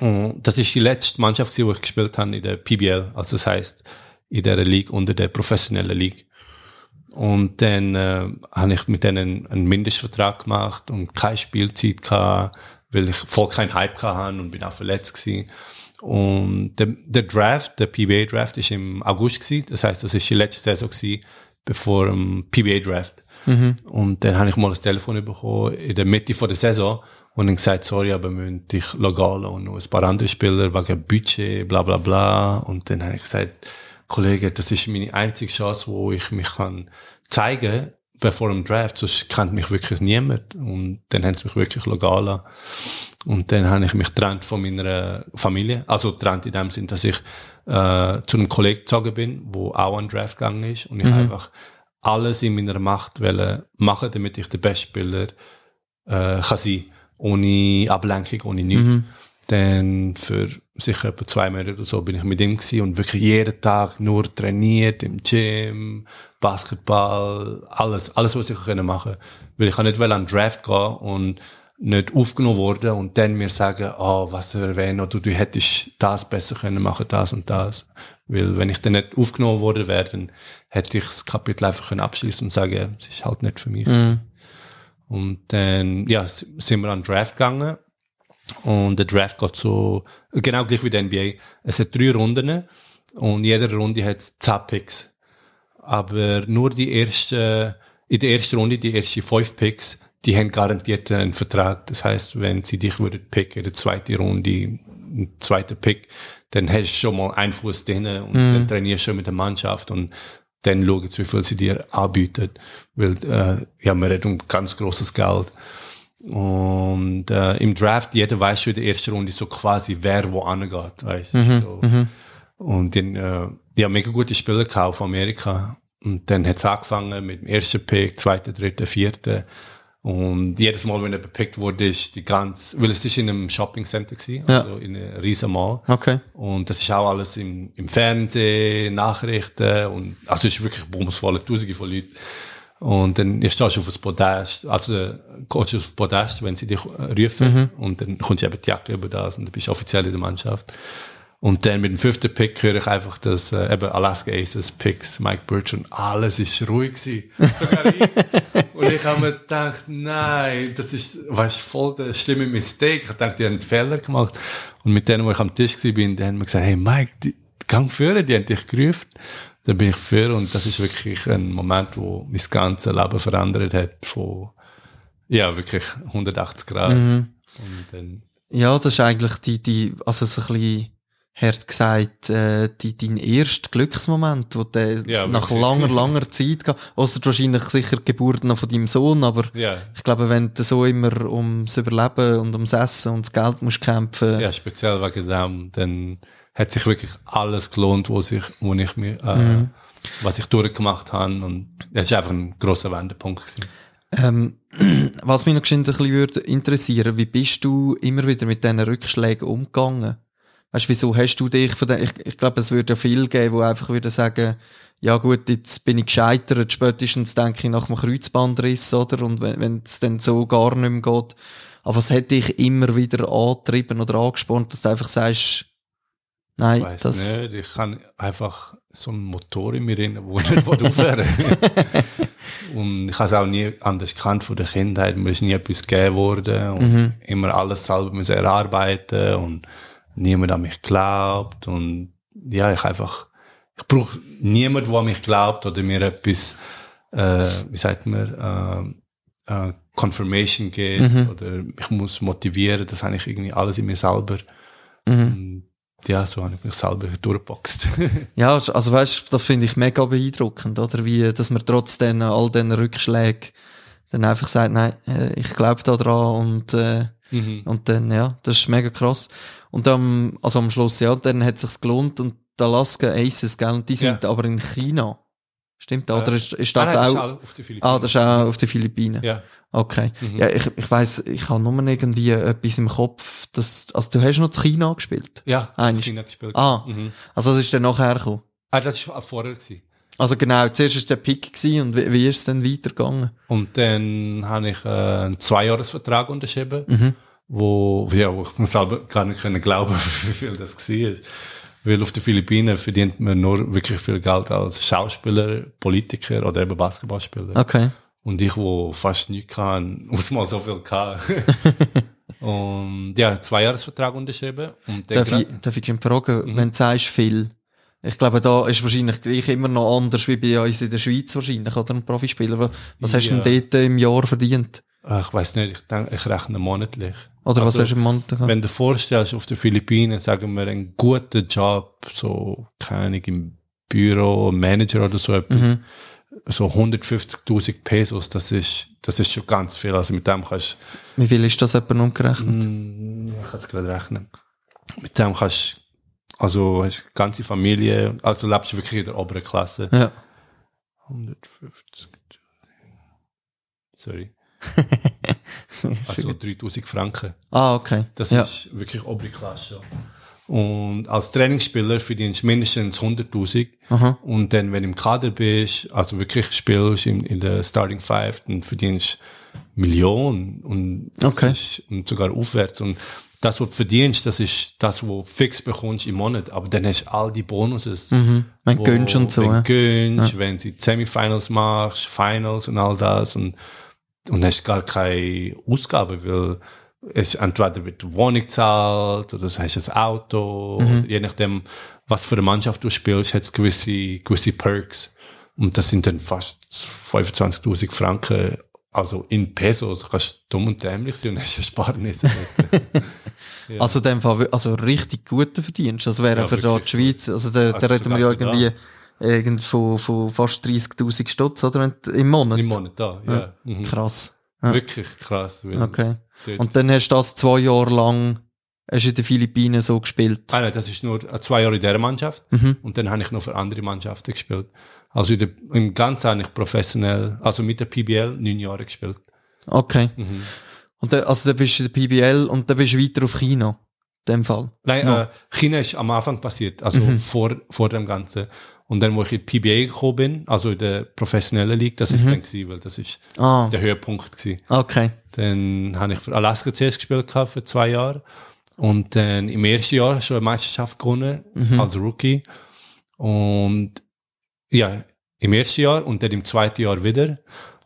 Und das ist die letzte Mannschaft, die ich gespielt habe in der PBL. Also das heißt in der League unter der professionellen League. Und dann äh, habe ich mit denen einen Mindestvertrag gemacht und keine Spielzeit gehabt, weil ich voll keinen Hype hatte und bin auch verletzt gewesen. Und der, der Draft, der PBA-Draft, ist im August gewesen. Das heißt, das ist die letzte Saison gewesen, bevor dem PBA-Draft. Mhm. Und dann habe ich mal das Telefon bekommen in der Mitte von der Saison und dann gesagt, sorry, aber wir müssen dich legal und noch ein paar andere Spieler wegen Budget, bla bla bla. Und dann habe ich gesagt, Kollege, das ist meine einzige Chance, wo ich mich kann zeigen bevor dem Draft, sonst kennt mich wirklich niemand. Und dann haben sie mich wirklich legal Und dann habe ich mich getrennt von meiner Familie. Also getrennt in dem Sinn, dass ich äh, zu einem Kollegen gezogen bin, wo auch an Draft gegangen ist. Und ich mhm. einfach alles in meiner Macht machen, damit ich der beste Spieler äh, kann sein ohne Ablenkung, ohne nichts. Mhm. Dann für sicher etwa zwei Monate oder so bin ich mit ihm gewesen und wirklich jeden Tag nur trainiert im Gym, Basketball, alles, alles, was ich können machen. Weil ich kann nicht an den Draft gehen und nicht aufgenommen worden und dann mir sagen, oh, was erwähnen, oder du hättest das besser können machen, das und das. Weil wenn ich dann nicht aufgenommen worden wäre, dann hätte ich das Kapitel einfach können abschließen und sagen, es ist halt nicht für mich. Mhm. Und dann, ja, sind wir an den Draft gegangen. Und der Draft geht so, genau gleich wie der NBA. Es hat drei Runden. Und in jeder Runde hat es zehn Picks. Aber nur die erste, in der ersten Runde, die ersten fünf Picks, die haben garantiert einen Vertrag. Das heißt, wenn sie dich würden picken, in der zweiten Runde, ein zweiter Pick, dann hast du schon mal einen Fuß drin und mm. dann trainierst du schon mit der Mannschaft und dann schauen sie, wie viel sie dir anbieten. Weil, äh, ja, man redet um ganz großes Geld. Und äh, im Draft, jeder weiß schon in der ersten Runde so quasi, wer wo angeht, weißt mhm, so. Mhm. Und dann, äh, ja, mega gute Spieler gekauft von Amerika. Und dann hat es angefangen mit dem ersten Pick, zweiten, dritten, vierten. Und jedes Mal, wenn er bepickt wurde, ist die ganz, weil es ist in einem Shopping Center gewesen, ja. also in einem riesen Mall. Okay. Und das ist auch alles im, im Fernsehen, Nachrichten und, also es ist wirklich bumsvoll, tausende von Leuten. Und dann stehst du auf das Podest, also gehst du aufs Podest, wenn sie dich rufen. Mhm. Und dann kommst du eben die Jacke über das und du bist offiziell in der Mannschaft. Und dann mit dem fünften Pick höre ich einfach, dass äh, eben Alaska Aces Picks, Mike Birch und alles ist ruhig gewesen. Sogar ich. und ich habe mir gedacht, nein, das ist, weißt, voll der schlimme Mistake. Ich habe gedacht, die haben einen Fehler gemacht. Und mit denen, wo ich am Tisch war, bin, die haben mir gesagt, hey Mike, die, gang führen, die haben dich gerufen. Dann bin ich für und das ist wirklich ein Moment, wo mein ganzes Leben verändert hat von, ja, wirklich 180 Grad. Mhm. Und dann, ja, das ist eigentlich die, die, also so ein bisschen, hart gesagt, äh, die, dein erster Glücksmoment, wo der ja, nach langer, langer Zeit geht, ausser wahrscheinlich sicher die Geburt noch von deinem Sohn, aber ja. ich glaube, wenn du so immer ums Überleben und ums Essen und das Geld musst kämpfen. Ja, speziell wegen dem, dann hat sich wirklich alles gelohnt, wo sich, wo ich mir, äh, mhm. was ich durchgemacht habe und es ist einfach ein grosser Wendepunkt gewesen. Ähm, was mich noch ein bisschen würde interessieren, wie bist du immer wieder mit diesen Rückschlägen umgegangen? Weißt, wieso hast du dich von den, ich, ich glaube, es würde ja viel geben, die einfach würden sagen, ja gut, jetzt bin ich gescheitert, spätestens denke ich nach einem Kreuzbandriss, oder? Und wenn es dann so gar nicht mehr geht. Aber was hätte dich immer wieder angetrieben oder angespornt, dass du einfach sagst, nein, ich das... Nicht, ich kann einfach so einen Motor in mir drin, der nicht aufhören Und ich habe es auch nie anders gekannt von der Kindheit. Mir ist nie etwas gegeben worden und mhm. immer alles selber müssen erarbeiten und niemand an mich glaubt und ja, ich einfach, ich brauche niemand, der an mich glaubt oder mir etwas, äh, wie sagt man, äh, äh, Confirmation gibt mhm. oder ich muss motivieren, das habe ich irgendwie alles in mir selber. Mhm. Ja, so habe ich mich selber durchgeboxt. ja, also, also weißt, das finde ich mega beeindruckend, oder? Wie, dass man trotzdem all diesen Rückschlägen dann einfach sagt, nein, äh, ich glaube da dran und, äh, mhm. und dann, ja, das ist mega krass. Und dann, also am Schluss, ja, dann hat es sich gelohnt und die Alaska Aces, gell, die sind ja. aber in China. Stimmt, oder ist, ist das ah, nein, auch? Das ist auch auf den Philippinen. Ah, das ist auch auf den Philippinen. Ja. Okay. Mhm. Ja, ich, ich weiss, ich habe nur irgendwie etwas im Kopf, dass, also du hast noch zu China gespielt? Ja, in China gespielt. Ah, mhm. also das ist dann nachher gekommen? Ah, das war vorher gewesen. Also genau, zuerst war der Pick und wie, wie ist es dann weitergegangen? Und dann habe ich äh, einen Zweijahresvertrag unterschrieben. Mhm wo, ja, wo ich mir selber gar nicht können glauben, wie viel das war. Weil auf den Philippinen verdient man nur wirklich viel Geld als Schauspieler, Politiker oder eben Basketballspieler. Okay. Und ich, wo fast nichts kann, muss mal so viel kann. und ja, zwei Jahresvertrag unterschrieben. Und Darf ich, darf ich fragen, Mhm. wenn du sagst viel, ich glaube, da ist wahrscheinlich gleich immer noch anders wie bei uns in der Schweiz wahrscheinlich, oder? Ein Profispieler. Was- hast du denn dort im Jahr verdient? Ah, ich weiß nicht, ich, denk, ich rechne monatlich. Oder was Also, hast du im Monat gehabt? Wenn du dir vorstellst, auf den Philippinen, sagen wir, einen guten Job, so, keine Ahnung, im Büro, Manager oder so etwas, Mhm. so 150.000 Pesos, das ist, das ist schon ganz viel. Also mit dem kannst Wie viel ist das etwa umgerechnet? Mm, Ich kann es gerade rechnen. Mit dem kannst also hast eine ganze Familie, also du lebst wirklich in der oberen Klasse. Ja. 150. Sorry. Also 3000 Franken. ah, okay. Das ja. ist wirklich obere Klasse. Und als Trainingsspieler verdienst du mindestens 100.000. Aha. Und dann, wenn du im Kader bist, also wirklich spielst in, in der Starting Five, dann verdienst du Millionen und, Okay. ist, und sogar aufwärts. Und das, was du verdienst, das ist das, was du fix bekommst im Monat. Aber dann hast du all die Bonuses. Mhm. Wenn du gönnst und so. Wenn ja. du gönnst, wenn du Semifinals machst, Finals und all das. Und, und hast gar keine Ausgabe, weil es entweder wird die Wohnung gezahlt oder du hast ein Auto. Mhm. Oder je nachdem, was für eine Mannschaft du spielst, hat es gewisse, gewisse Perks. Und das sind dann fast 25.000 Franken. Also in Pesos kannst du dumm und dämlich sein und hast Ersparnisse. Ja. Also in dem Fall, also richtig guten Verdienst. Das wäre Ja, für da die Schweiz, also da, da Also reden wir ja irgendwie irgend von, von fast 30.000 Stutz, oder? Im Monat. Im Monat da, ja. Mhm. Krass. Ja. Wirklich krass. Okay. Und dann hast du das zwei Jahre lang, hast du in den Philippinen so gespielt. Ah, nein, das ist nur äh, zwei Jahre in dieser Mannschaft. Mhm. Und dann habe ich noch für andere Mannschaften gespielt. Also in der, im Ganzen habe ich professionell, also mit der PBL, neun Jahre gespielt. Okay. Mhm. Und dann, also dann bist du in der PBL und dann bist du weiter auf China. Dem Fall. Nein, No. äh, China ist am Anfang passiert, also vor, vor dem Ganzen. Und dann, wo ich in die PBA gekommen bin, also in der professionellen League, das ist dann gewesen, weil das ist Ah, der Höhepunkt gewesen. okay. Dann habe ich für Alaska CS gespielt gehabt für zwei Jahre. Und dann im ersten Jahr schon eine Meisterschaft gewonnen als Rookie. Und ja, im ersten Jahr und dann im zweiten Jahr wieder.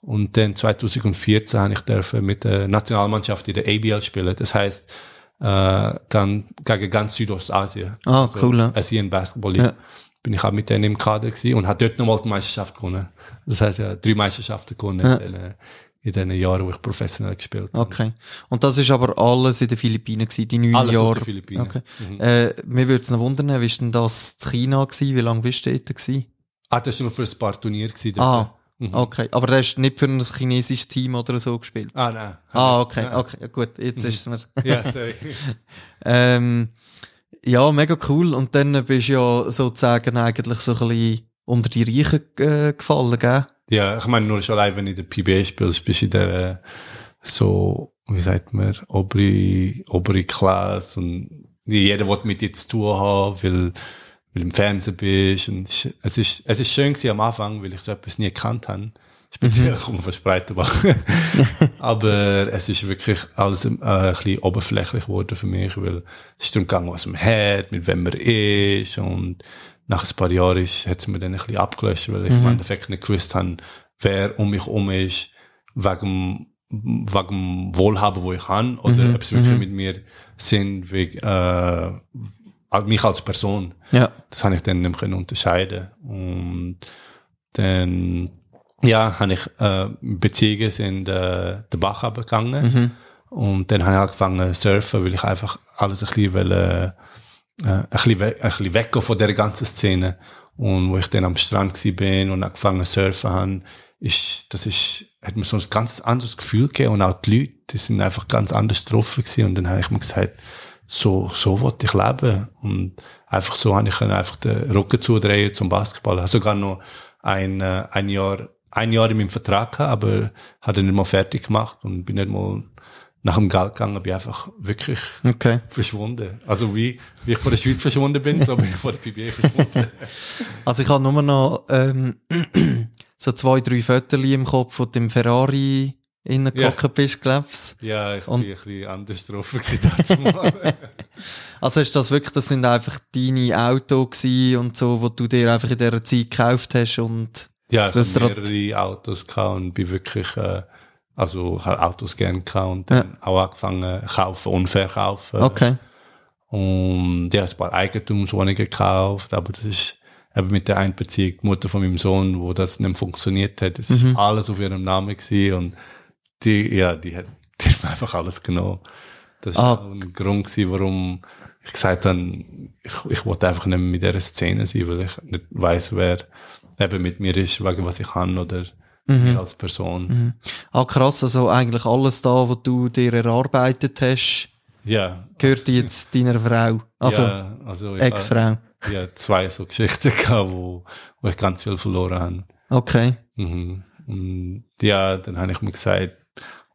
Und dann 2014 habe ich dürfen mit der Nationalmannschaft in der ABL spielen. Das heißt, äh, dann gegen ganz Südostasien. Ah, cool, ja. Asian Basketball League. Ja. Bin ich auch mit denen im Kader gewesen und habe dort nochmal die Meisterschaft gewonnen. Das heißt, ja, drei Meisterschaften gewonnen Ja. in, den, in den Jahren, wo ich professionell gespielt habe. Okay. Und das ist aber alles in den Philippinen gewesen, die neun Alles Jahre. auf den Philippinen. Okay. Mhm. Äh, mir würde es noch wundern, wie ist denn das in China gewesen? Wie lange bist du dort gewesen? Ah, das war nur für ein paar Turniere. Gewesen. Ah, Mhm. okay. Aber du hast nicht für ein chinesisches Team oder so gespielt? Ah, nein. Ah, okay, Nein. okay, gut, jetzt ist es mir. Ja, sorry. Ähm, ja, mega cool. Und dann bist du ja sozusagen eigentlich so ein bisschen unter die Reichen äh, gefallen, gell? ja, ich meine, nur schon allein, wenn du in der PBA spielst, bist du in der, äh, so, wie sagt man, obere, obere Klasse und jeder will mit dir zu tun haben, weil, weil im Fernsehen bist. Und es ist- es ist, es ist schön gewesen am Anfang, weil ich so etwas nie gekannt habe. Speziell mhm. komme von Spreitenbach. Aber es ist wirklich alles äh, ein bisschen oberflächlich geworden für mich, weil es ist darum gegangen, was man hat, mit wem man ist und nach ein paar Jahren ist, hat es mir dann ein bisschen abgelöscht, weil ich im Endeffekt nicht gewusst habe, wer um mich herum ist, wegen, wegen dem Wohlhaben, wo ich habe, oder ob es wirklich mit mir sind, wegen, äh, mich als Person. Ja. Das habe ich dann nicht mehr unterscheiden. Und dann, ja, habe ich, äh, Beziehungen sind, äh, den Bach abgegangen. Und dann habe ich angefangen zu surfen, weil ich einfach alles ein bisschen, will, äh, ein bisschen, we ein bisschen weggehen von der ganzen Szene. Und wo ich dann am Strand bin und angefangen zu surfen habe, ist, das ist, hat mir so ein ganz anderes Gefühl gegeben und auch die Leute, die sind einfach ganz anders getroffen gewesen. Und dann habe ich mir gesagt, so, so wollte ich leben. Und einfach so habe ich einfach den Rücken zudrehen zum Basketball. Ich habe sogar noch ein, äh, ein Jahr, ein Jahr in meinem Vertrag gehabt, aber habe ihn nicht mal fertig gemacht und bin nicht mal nach dem Geld gegangen, bin einfach wirklich Okay. verschwunden. Also wie, wie ich von der Schweiz verschwunden bin, so bin ich von der PBA verschwunden. Also ich habe nur noch ähm, so zwei, drei Fotos im Kopf von dem Ferrari innen Ja. bist, glaubst Ja, ich Und- bin ein bisschen anders drauf gewesen. Also ist das wirklich, das sind einfach deine Autos und so, wo du dir einfach in dieser Zeit gekauft hast und Ja, ich habe mehrere Autos gehabt und bin wirklich, äh, also ich habe Autos gern gehabt und dann auch angefangen kaufen und verkaufen. okay. Und ja, ein paar Eigentumswohnungen gekauft, aber das ist eben mit der Einbeziehung, die Mutter von meinem Sohn, wo das nicht funktioniert hat, das Mhm. ist alles auf ihrem Namen gewesen und die, ja, die hat, die hat mir einfach alles genommen. Das Ah. war auch ein Grund gewesen, warum ich gesagt habe, ich, ich wollte einfach nicht mehr mit dieser Szene sein, weil ich nicht weiss, wer eben mit mir ist, wegen was ich kann oder Mhm. als Person. Ah, krass, also eigentlich alles da, was du dir erarbeitet hast, Ja. gehört jetzt deiner Frau. Also, ja, also Ex-Frau. ja, zwei so Geschichten gehabt, wo, wo ich ganz viel verloren habe. Okay. Mhm. Und ja, dann habe ich mir gesagt,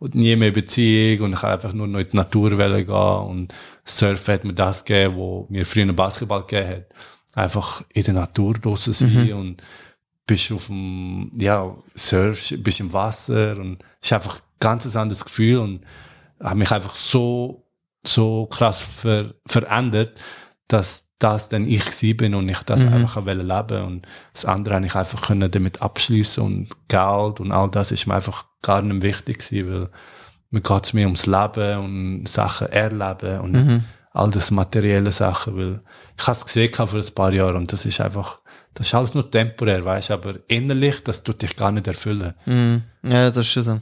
und nie mehr Beziehung und ich habe einfach nur noch in die Natur gehen und Surfen hat mir das gegeben, wo mir früher Basketball gegeben hat. Einfach in der Natur draussen sein und bist auf dem, ja, surfst, bist im Wasser und es ist einfach ein ganz anderes Gefühl und habe mich einfach so, so krass ver verändert, dass das dann ich sie bin und ich das einfach wollte leben und das andere habe ich einfach können damit abschließen und Geld und all das ist mir einfach gar nicht wichtig gewesen, weil mir geht es mir ums Leben und Sachen erleben und all das materielle Sachen, weil ich habe es gesehen vor ein paar Jahren und das ist einfach, das ist alles nur temporär, weißt, aber innerlich, das tut dich gar nicht erfüllen. Mhm. Ja, das ist schon so.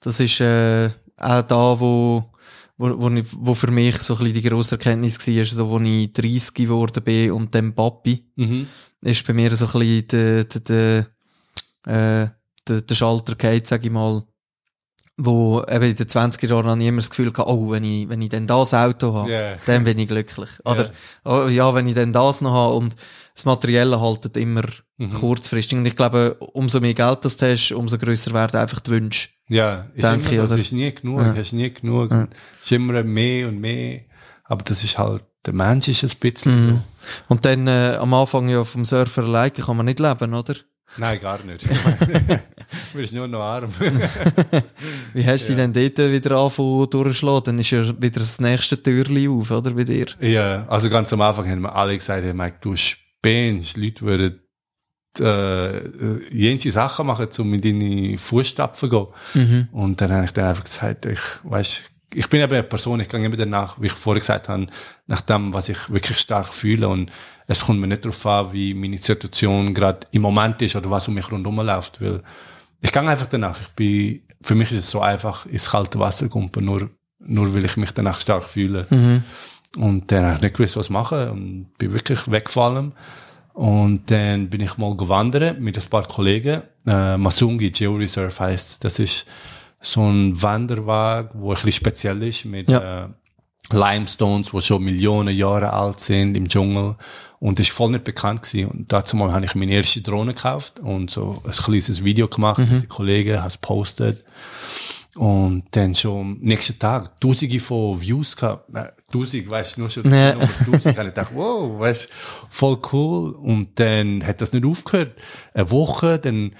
Das ist äh, auch da, wo, wo, wo, wo für mich so ein bisschen die grosse Erkenntnis war, so, wo ich 30 geworden bin und dann Papi, Mhm. ist bei mir so ein bisschen der, der, der, äh, der, der Schalter geht, sag ich mal, wo eben in den 20er Jahren habe ich immer das Gefühl gehabt, oh, wenn ich, wenn ich dann das Auto habe, Ja. dann bin ich glücklich. Oder, oh, ja, wenn ich dann das noch habe und das Materielle haltet immer Mhm. kurzfristig. Und ich glaube, umso mehr Geld das du hast, umso grösser werden einfach die Wünsche. Ja, ist Denke immer, ich, das oder? ist nie genug, Ja. hast nie genug. Es ist immer mehr und mehr. Aber das ist halt, der Mensch ist ein bisschen Mhm. so. Und dann äh, am Anfang ja vom Surfer alleine kann man nicht leben, oder? Nein, gar nicht. Du bist nur noch arm. Wie hast du dich denn dort wieder angefangen durchzuschlagen? Dann ist ja wieder das nächste Türli auf, oder, bei dir? ja, also ganz am Anfang haben wir alle gesagt, hey Mike, du spinnst. Leute würden äh, jenste Sachen machen, um in deine Fußstapfen zu gehen. Und dann habe ich dann einfach gesagt, ich weiß, ich bin eben eine Person, ich gehe immer danach, wie ich vorher gesagt habe, nach dem, was ich wirklich stark fühle. Und es kommt mir nicht darauf an, wie meine Situation gerade im Moment ist oder was um mich rundherum läuft. Weil ich gehe einfach danach. Ich bin, für mich ist es so einfach, ins kalte Wasser kumpen, nur, nur weil ich mich danach stark fühle. Und dann habe ich nicht gewusst, was machen und bin wirklich weggefallen. Und dann bin ich mal gewandert mit ein paar Kollegen. Äh, Masungi Georeserve heißt, das ist so ein Wanderweg, wo ein bisschen speziell ist mit Ja. äh, Limestones, die schon Millionen Jahre alt sind im Dschungel. Und das ist voll nicht bekannt gewesen. Und dazu mal habe ich meine erste Drohne gekauft und so ein kleines Video gemacht mit den Kollegen, habe es postet. Und dann schon am nächsten Tag tausende von Views gehabt. Äh, Tausend, weißt du, nur schon. Nummer tausend. habe ich gedacht, wow, weißt voll cool. Und dann hat das nicht aufgehört. Eine Woche, dann,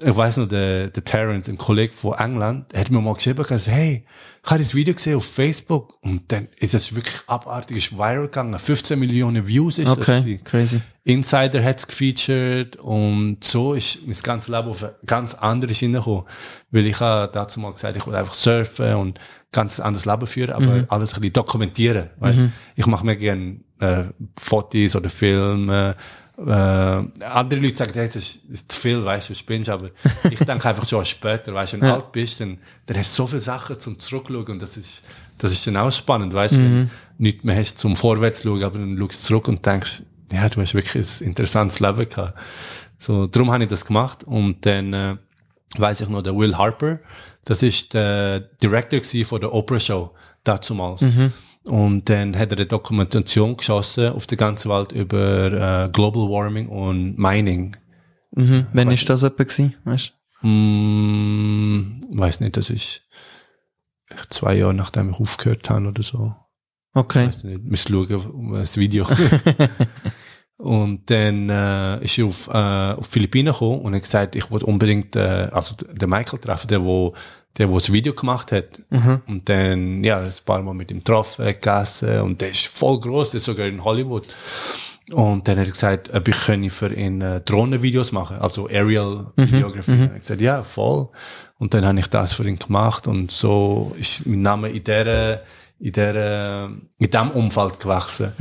ich weiß noch, der, der Terence, ein Kollege von England, hat mir mal geschrieben, gesagt, hey, ich habe das Video gesehen auf Facebook. Und dann ist es wirklich abartig, ist viral gegangen. 15 Millionen Views ist das. Okay, gewesen. crazy. Insider hat es gefeatured und so ist mein ganzes Leben auf ein ganz anderes hingekommen. Weil ich habe dazu mal gesagt, ich will einfach surfen und ganz anderes Leben führen, aber alles ein bisschen dokumentieren. Weil Ich mache mir gerne äh, Fotos oder Filme. Äh, andere Leute sagen, hey, das, ist, das ist zu viel, weißt du, du spinnst, aber ich denke einfach schon später, weißt du, wenn du alt bist, dann, dann hast du so viele Sachen zum Zurückschauen und das ist, das ist dann auch spannend, weißt du, wenn du nichts mehr hast zum Vorwärts schauen, aber dann schaust du zurück und denkst, ja, du hast wirklich ein interessantes Leben gehabt. So, darum habe ich das gemacht und dann äh, weiß ich noch, der Will Harper, das ist der Director von der Oprah Show dazumals. Und dann hat er eine Dokumentation geschossen auf der ganzen Welt über äh, Global Warming und Mining. Mhm. Wann ist das etwa gewesen? Weißt Hm, weiß nicht, das ist zwei Jahre nachdem ich aufgehört habe oder so. du? Okay. Weiß nicht, müsst schauen, das Video. und dann äh, ist er auf, äh, auf Philippinen gekommen und hat gesagt, ich wollte unbedingt äh, also der Michael treffen, der wo der, der das Video gemacht hat. Mhm. Und dann, ja, ein paar Mal mit ihm getroffen, gegessen und der ist voll groß, der ist sogar in Hollywood. Und dann hat er gesagt, ob ich könne für ihn äh, Drohnenvideos machen, also Aerial Videography. Ich habe gesagt, ja, voll. Und dann habe ich das für ihn gemacht und so ist mein Name in der in der in dem Umfeld gewachsen.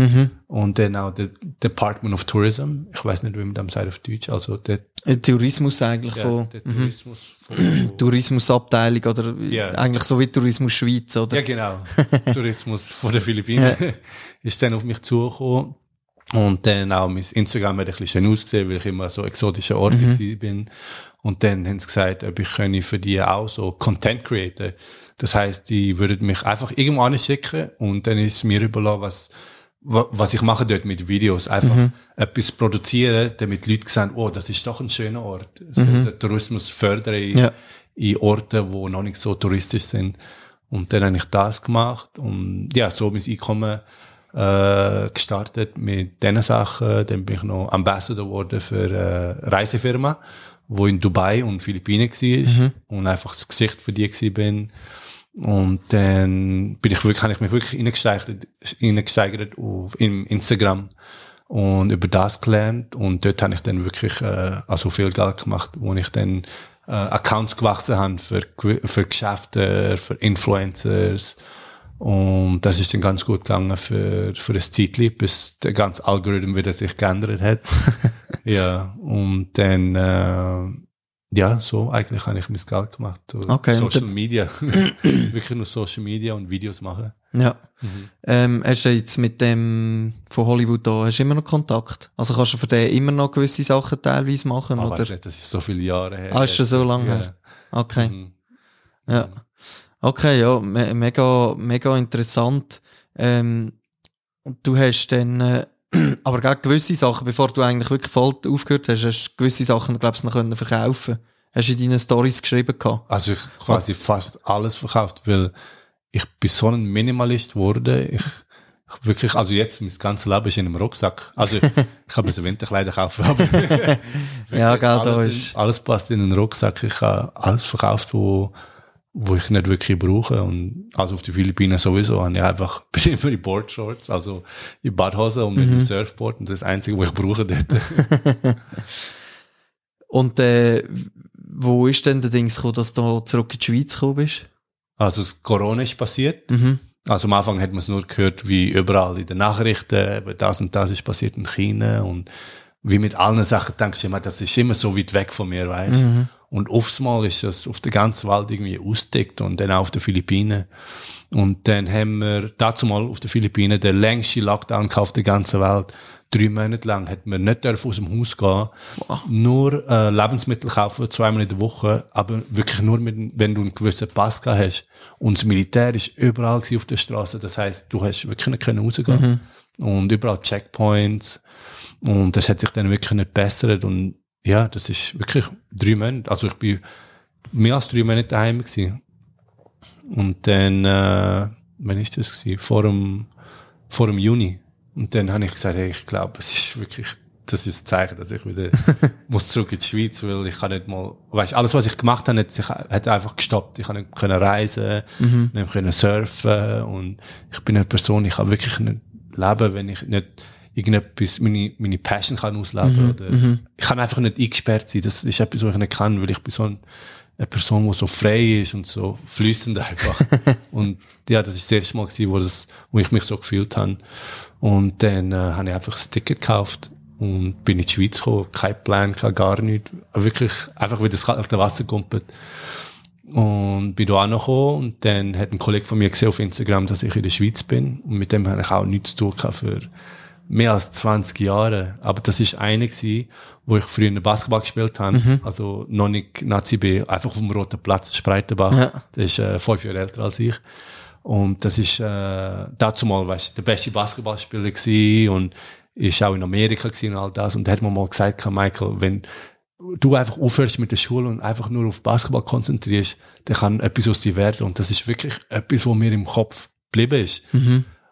Und dann auch der Department of Tourism. Ich weiß nicht, wie man das sagt auf Deutsch. Also der, Äh, Tourismus eigentlich ja, von der Tourismus von, Tourismusabteilung oder Ja. eigentlich so wie Tourismus Schweiz, oder? Ja, genau. Tourismus von den Philippinen ist dann auf mich zugekommen. Und dann auch mein Instagram hat ein bisschen schön ausgesehen, weil ich immer so exotische Orte gewesen bin. Und dann haben sie gesagt, ob ich für die auch so Content createn. Das heißt, die würden mich einfach irgendwo anschicken und dann ist mir überlassen, was, wa- was ich mache dort mit Videos. Einfach etwas produzieren, damit Leute sehen, oh, das ist doch ein schöner Ort. So den Tourismus fördern in, Ja. in Orten, wo noch nicht so touristisch sind. Und dann habe ich das gemacht und ja, so mein Einkommen äh, gestartet mit diesen Sachen. Dann bin ich noch Ambassador geworden für eine Reisefirma, wo in Dubai und Philippinen war und einfach das Gesicht für die bin. Und dann bin ich wirklich, habe ich mich wirklich reingesteigert, reingesteigert auf, im Instagram und über das gelernt. Und dort habe ich dann wirklich, äh, also viel Geld gemacht, wo ich dann äh, Accounts gewachsen habe für, für Geschäfte, für Influencers. Und das ist dann ganz gut gegangen für, für ein Zeitli, bis der ganze Algorithmus wieder sich geändert hat. ja, und dann, äh, ja, so eigentlich habe ich mein Geld gemacht. Okay, Social Media. Wirklich nur Social Media und Videos machen. Ja. Mhm. Ähm, hast du jetzt mit dem von Hollywood da, hast du immer noch Kontakt? Also kannst du für den immer noch gewisse Sachen teilweise machen? Aber oder? nicht, das ist so viele Jahre her. Ah, ist schon so lange Ja. her? Okay. Mhm. Ja. Okay, ja, me mega, mega interessant. Ähm, und du hast dann, äh, aber gegen gewisse Sachen, bevor du eigentlich wirklich voll aufgehört hast, hast du gewisse Sachen, glaubst du, noch können verkaufen. Hast du in deinen Stories geschrieben gehabt? Also ich quasi fast alles verkauft, weil ich bin so ein Minimalist geworden. Ich, ich wirklich, also jetzt mein ganzes Leben ist in einem Rucksack. Also ich, ich habe mir so Winterkleider kaufen, aber Ja, gell, da alles, ist- alles passt in einen Rucksack. Ich habe alles verkauft, wo wo ich nicht wirklich brauche und also auf die Philippinen sowieso habe ich einfach bin immer in Boardshorts, also in Badhose und mit dem Surfboard und das Einzige, was ich brauche dort. Und äh, wo ist denn der Dings gekommen, dass du zurück in die Schweiz gekommen bist? Also das Corona ist passiert. Mhm. Also am Anfang hat man es nur gehört, wie überall in den Nachrichten, eben das und das ist passiert in China und wie mit allen Sachen denkst du immer, das ist immer so weit weg von mir, weißt Und Mal ist das auf der ganzen Welt irgendwie ausdeckt und dann auch auf den Philippinen. Und dann haben wir dazu mal auf den Philippinen den längsten Lockdown auf der ganzen Welt. Drei Monate lang hat man nicht dürfen aus dem Haus gehen, nur äh, Lebensmittel kaufen, zweimal in der Woche, aber wirklich nur, mit, wenn du einen gewissen Pass gehabt hast. Und das Militär ist überall auf der Straße, das heißt, du hast wirklich nicht können rausgehen. Und überall Checkpoints. Und das hat sich dann wirklich nicht bessert. Und ja, das ist wirklich drei Monate. Also ich bin mehr als drei Monate daheim gewesen. Und dann, äh, wann ist das gewesen? Vor dem, vor dem Juni. Und dann habe ich gesagt, hey, ich glaube, es ist wirklich, das ist das Zeichen, dass ich wieder muss zurück in die Schweiz, weil ich kann nicht mal, weißt, alles, was ich gemacht habe, hat, sich, hat einfach gestoppt. Ich kann nicht können reisen, nicht können surfen und ich bin eine Person, ich kann wirklich nicht leben, wenn ich nicht irgendetwas, meine, meine Passion kann ausleben oder ich kann einfach nicht eingesperrt sein. Das ist etwas, was ich nicht kann, weil ich bin so ein, eine Person, die so frei ist und so fließend einfach. und ja, das ist das erste Mal gewesen, wo, das, wo ich mich so gefühlt habe. Und dann äh, habe ich einfach das Ticket gekauft und bin in die Schweiz gekommen, kein Plan, kein gar nichts. Wirklich einfach wie das kalte Wasser kumpelt. Und bin da angekommen und dann hat ein Kollege von mir gesehen auf Instagram, dass ich in der Schweiz bin. Und mit dem habe ich auch nichts zu tun für mehr als 20 Jahre. Aber das ist eine gewesen, wo ich früher Basketball gespielt habe. Also noch nicht Nazi B, einfach auf dem Roten Platz, Spreitenbach. Ja. Der ist äh, fünf Jahre älter als ich. Und das ist äh, dazu mal, weißt, der beste Basketballspieler gewesen und ist auch in Amerika gewesen und all das. Und da hat man mal gesagt, Michael, wenn du einfach aufhörst mit der Schule und einfach nur auf Basketball konzentrierst, dann kann etwas aus dir werden. Und das ist wirklich etwas, was mir im Kopf geblieben ist.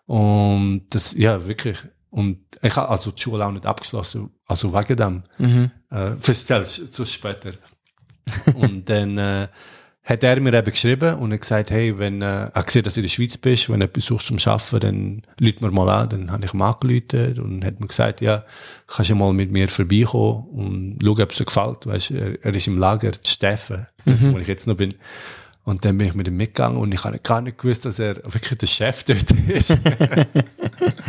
Und das, ja, wirklich. Und ich habe also die Schule auch nicht abgeschlossen, also wegen dem. Äh, verstellst du später. und dann, äh, hat er mir eben geschrieben und gesagt, hey, wenn äh, er gesehen, dass du in der Schweiz bist, wenn du etwas suchst zum Arbeiten, dann lüt mir mal an. Dann habe ich ihm angerufen und hat mir gesagt, ja, kannst du mal mit mir vorbeikommen und schauen, ob es dir gefällt. Weißt, er, er ist im Lager Steffen, das, wo ich jetzt noch bin. Und dann bin ich mit ihm mitgegangen und ich habe gar nicht gewusst, dass er wirklich der Chef dort ist.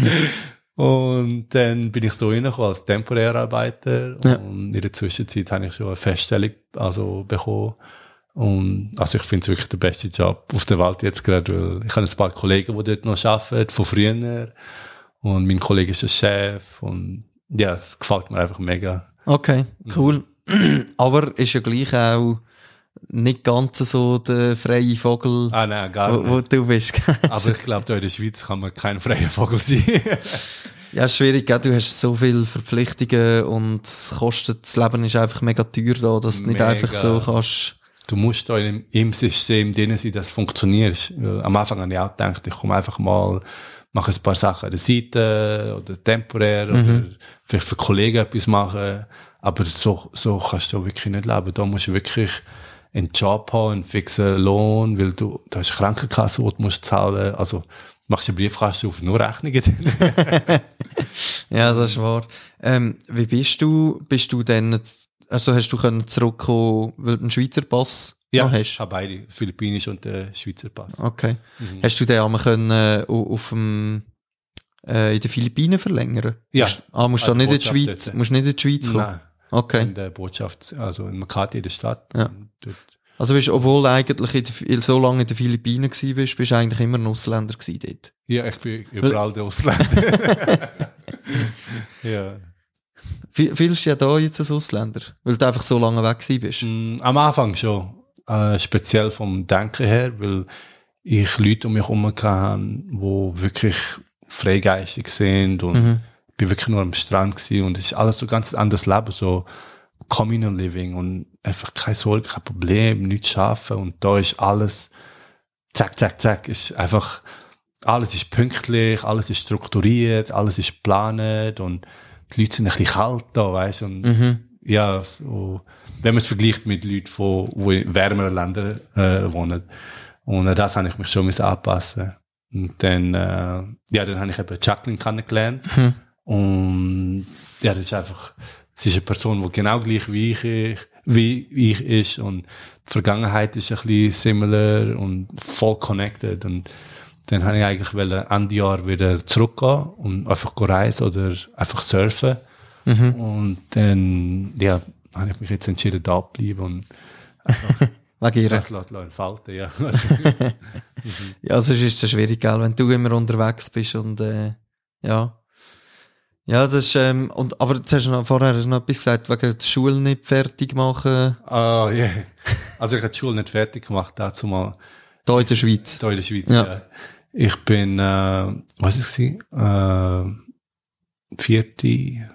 und dann bin ich so reingekommen als Temporärarbeiter Ja. und in der Zwischenzeit habe ich schon eine Feststellung also bekommen. Und also ich finde es wirklich der beste Job auf der Welt jetzt gerade, weil ich habe ein paar Kollegen, die dort noch arbeiten, von früher. Und mein Kollege ist der Chef und ja, es gefällt mir einfach mega. Okay, cool. Aber ist ja gleich auch nicht ganz so der freie Vogel, Ah nein, wo, wo du bist. Aber ich glaube, in der Schweiz kann man kein freier Vogel sein. ja, schwierig, gell? du hast so viele Verpflichtungen und es kostet, das Leben ist einfach mega teuer da, dass du nicht einfach so kannst. du musst da im, im System drin sein, dass es funktioniert. Am Anfang habe ich auch gedacht, ich komme einfach mal, mache ein paar Sachen an der Seite oder temporär oder vielleicht für Kollegen etwas machen. Aber so, so kannst du wirklich nicht leben. Da musst du wirklich einen Job haben, einen fixen Lohn, weil du, da hast eine Krankenkasse, die du musst zahlen. Also, machst du einen Briefkasten auf nur Rechnungen. Ja, das ist wahr. Ähm, wie bist du, bist du denn, also hast du können zurückkommen, weil du einen Schweizer Pass ja, noch ich hast? habe beide, Philippinisch und den Schweizer Pass. Okay. Hast du den einmal können, äh, au- auf dem, äh, in den Philippinen verlängern? Ja. Musst, ah, musst du der nicht in die Schweiz, dort. musst nicht in die Schweiz kommen? Nein, Okay. in der Botschaft, also in Makati in der Stadt. Ja. Also bist, obwohl du eigentlich in der, so lange in den Philippinen gewesen bist, bist du eigentlich immer ein Ausländer gewesen dort. Ja, ich bin überall der Ausländer. ja. Fühl- Fühlst du ja da jetzt als Ausländer? Weil du einfach so lange weg gewesen bist? Mm, Am Anfang schon. Äh, speziell vom Denken her, weil ich Leute um mich herum hatte, die wirklich freigeistig sind und Mhm. Ich bin wirklich nur am Strand gewesen und es ist alles so ganz anderes Leben, so Communal Living und einfach keine Sorge, kein Problem, nichts schaffen und da ist alles zack, zack, zack, ist einfach alles ist pünktlich, alles ist strukturiert, alles ist geplant und die Leute sind ein bisschen kalt da, weißt du, und Mhm. ja, so, wenn man es vergleicht mit Leuten, von, die in wärmeren Ländern äh, wohnen. Und an das habe ich mich schon anpassen. Und dann, äh, ja, dann habe ich eben Jacqueline kennengelernt. Und ja, das ist einfach, sie ist eine Person, die genau gleich wie ich, wie ich ist. Und die Vergangenheit ist ein bisschen similar und voll connected. Und dann habe ich eigentlich wollen, Ende Jahr wieder zurückgehen und einfach reisen oder einfach surfen. Und dann, ja, habe ich mich jetzt entschieden, da bleiben und Wegen ihr. das lässt entfalten, ja. Ja, sonst ist es schwierig, gell, wenn du immer unterwegs bist und, äh, ja. Ja, das ist, ähm, und, aber jetzt hast du noch, vorher noch etwas gesagt, wegen der Schule nicht fertig machen, Ah, ja. Also ich habe die Schule nicht fertig gemacht, dazu mal da in der Schweiz. da in der Schweiz. Ja. Ja. Ich bin, äh, was ist es? Äh, vierte,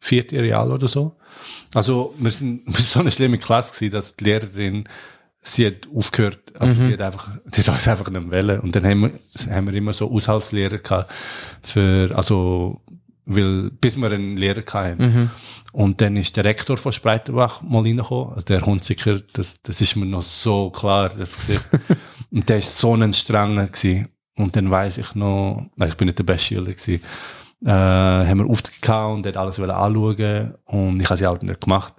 vierte Real oder so. Also wir sind, wir sind so eine schlimme Klasse gewesen, dass die Lehrerin sie hat aufgehört, also die hat einfach, die hat uns einfach nicht wählen. Und dann haben wir, haben wir immer so Aushaltslehrer gehabt für, also, weil, bis wir einen Lehrer hatten. Und dann ist der Rektor von Spreitenbach mal reingekommen, also der Hunziker, das, das ist mir noch so klar, das Gesicht. Und der ist so ein strenger gewesen. Und dann weiss ich noch, nein, ich bin nicht der beste Schüler gewesen, äh, haben wir aufgehauen und hat alles anschauen und ich habe sie halt nicht gemacht.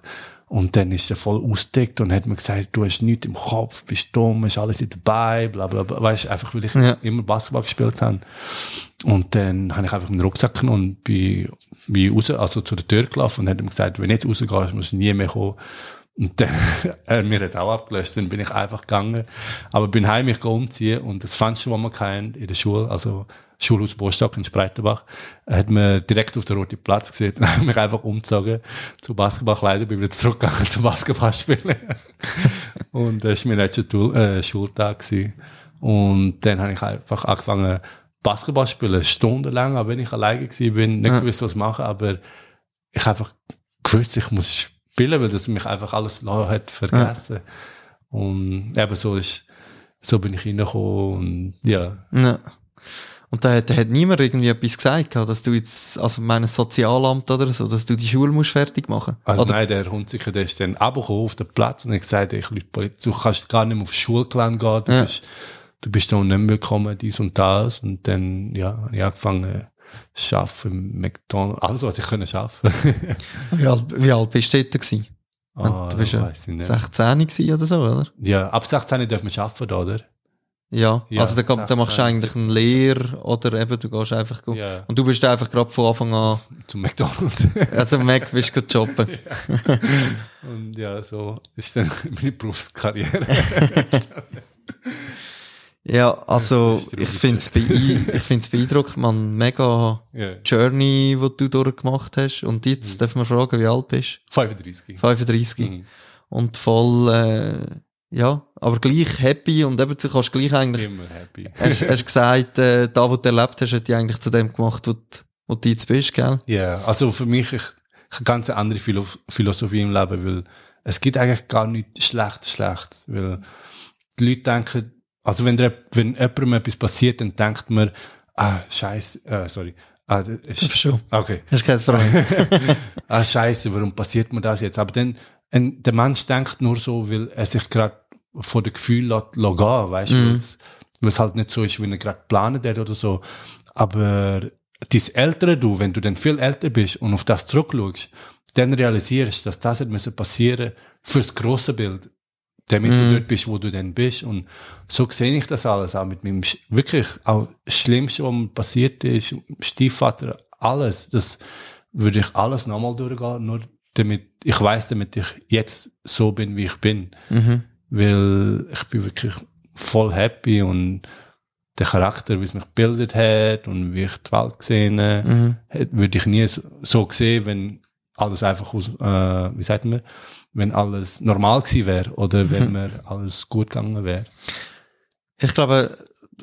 Und dann ist er voll ausgedeckt und hat mir gesagt, du hast nichts im Kopf, bist dumm, ist alles dabei, bla, bla, bla. Weißt, einfach weil ich Ja. immer Basketball gespielt habe. Und dann habe ich einfach meinen Rucksack genommen und bin, bin raus, also zu der Tür gelaufen und hat ihm gesagt, wenn du jetzt rausgehst, musst du nie mehr kommen. Und dann, er mir hat auch abgelöst, dann bin ich einfach gegangen. Aber bin heim mich umziehen und das Fenster, das man kennt in der Schule, also Schulhaus Bostock in Spreitenbach, hat man direkt auf den roten Platz gesehen. Dann habe ich mich einfach umgezogen zu Basketballkleidern, bin wieder zurückgegangen zum Basketball spielen. und das war mein letzter äh, Schultag. Gewesen. Und dann habe ich einfach angefangen, Basketball zu spielen, stundenlang, auch wenn ich alleine bin, nicht gewusst, was machen, aber ich einfach gewusst, ich muss spielen, weil das mich einfach alles hat vergessen. Und eben so ist, so bin ich reingekommen und ja, Ja. Und da hat, da hat niemand irgendwie etwas gesagt, dass du jetzt, also mein Sozialamt oder so, dass du die Schule musst fertig machen. Also oder, nein, der Hundsicher, der ist dann abgekommen auf den Platz und hat gesagt, ich, du kannst gar nicht mehr aufs Schulgelände gehen, du Ja. bist, du bist da nicht mehr willkommen, dies und das. Und dann, ja, habe ich angefangen zu arbeiten im McDonalds, alles, was ich können arbeiten. wie, alt, wie alt bist du dort gewesen? Ah, du bist ja weiss ich nicht. 16 gewesen oder so, oder? Ja, ab 16 dürfen wir arbeiten, oder? Ja, Ja, also da, machst du 16, eigentlich eine Lehre oder eben du gehst einfach go- Ja. und du bist einfach gerade von Anfang an, Zum McDonalds. also Mac bist du jobben. und ja, so ist dann meine Berufskarriere. Ja, also ich finde es beeindruckend, man, mega ja. Journey, die du durchgemacht hast und jetzt dürfen wir fragen, wie alt bist 35. du? 35. Mhm. Und voll, äh, ja, aber gleich happy und eben, du kannst gleich eigentlich, Immer happy. hast, hast gesagt, äh, da, wo du erlebt hast, hat dich eigentlich zu dem gemacht, wo du, du jetzt bist, gell? Ja, also für mich, ich, ich habe eine ganz andere Philo Philosophie im Leben, weil es gibt eigentlich gar nichts schlecht, schlecht, weil die Leute denken, also wenn, der, wenn jemandem etwas passiert, dann denkt man, ah, scheiße, äh, sorry, ah, das ist, Schon. okay, Hast kein Problem. ah, scheiße, warum passiert mir das jetzt? Aber dann, ein, der Mensch denkt nur so, weil er sich gerade vor dem Gefühl lässt, lässt gehen, weißt du, weil es- weil es halt nicht so ist, wie er gerade geplant hat oder so. Aber dein ältere Du, wenn du dann viel älter bist und auf das zurückschaust, dann realisierst du, dass das hätte müssen passieren fürs grosse Bild, damit du dort bist, wo du dann bist. Und so sehe ich das alles auch mit meinem, wirklich auch Schlimmste, was mir passiert ist, Stiefvater, alles, das würde ich alles nochmal durchgehen, nur damit, ich weiß, damit ich jetzt so bin, wie ich bin. mhm. Weil ich bin wirklich voll happy und der Charakter, wie es mich gebildet hat und wie ich die Welt gesehen habe, Mhm. hätte- würde ich nie so, so sehen, wenn alles einfach aus, äh, wie sagt man, wenn alles normal gewesen wäre oder wenn mir alles gut gegangen wäre. Ich glaube,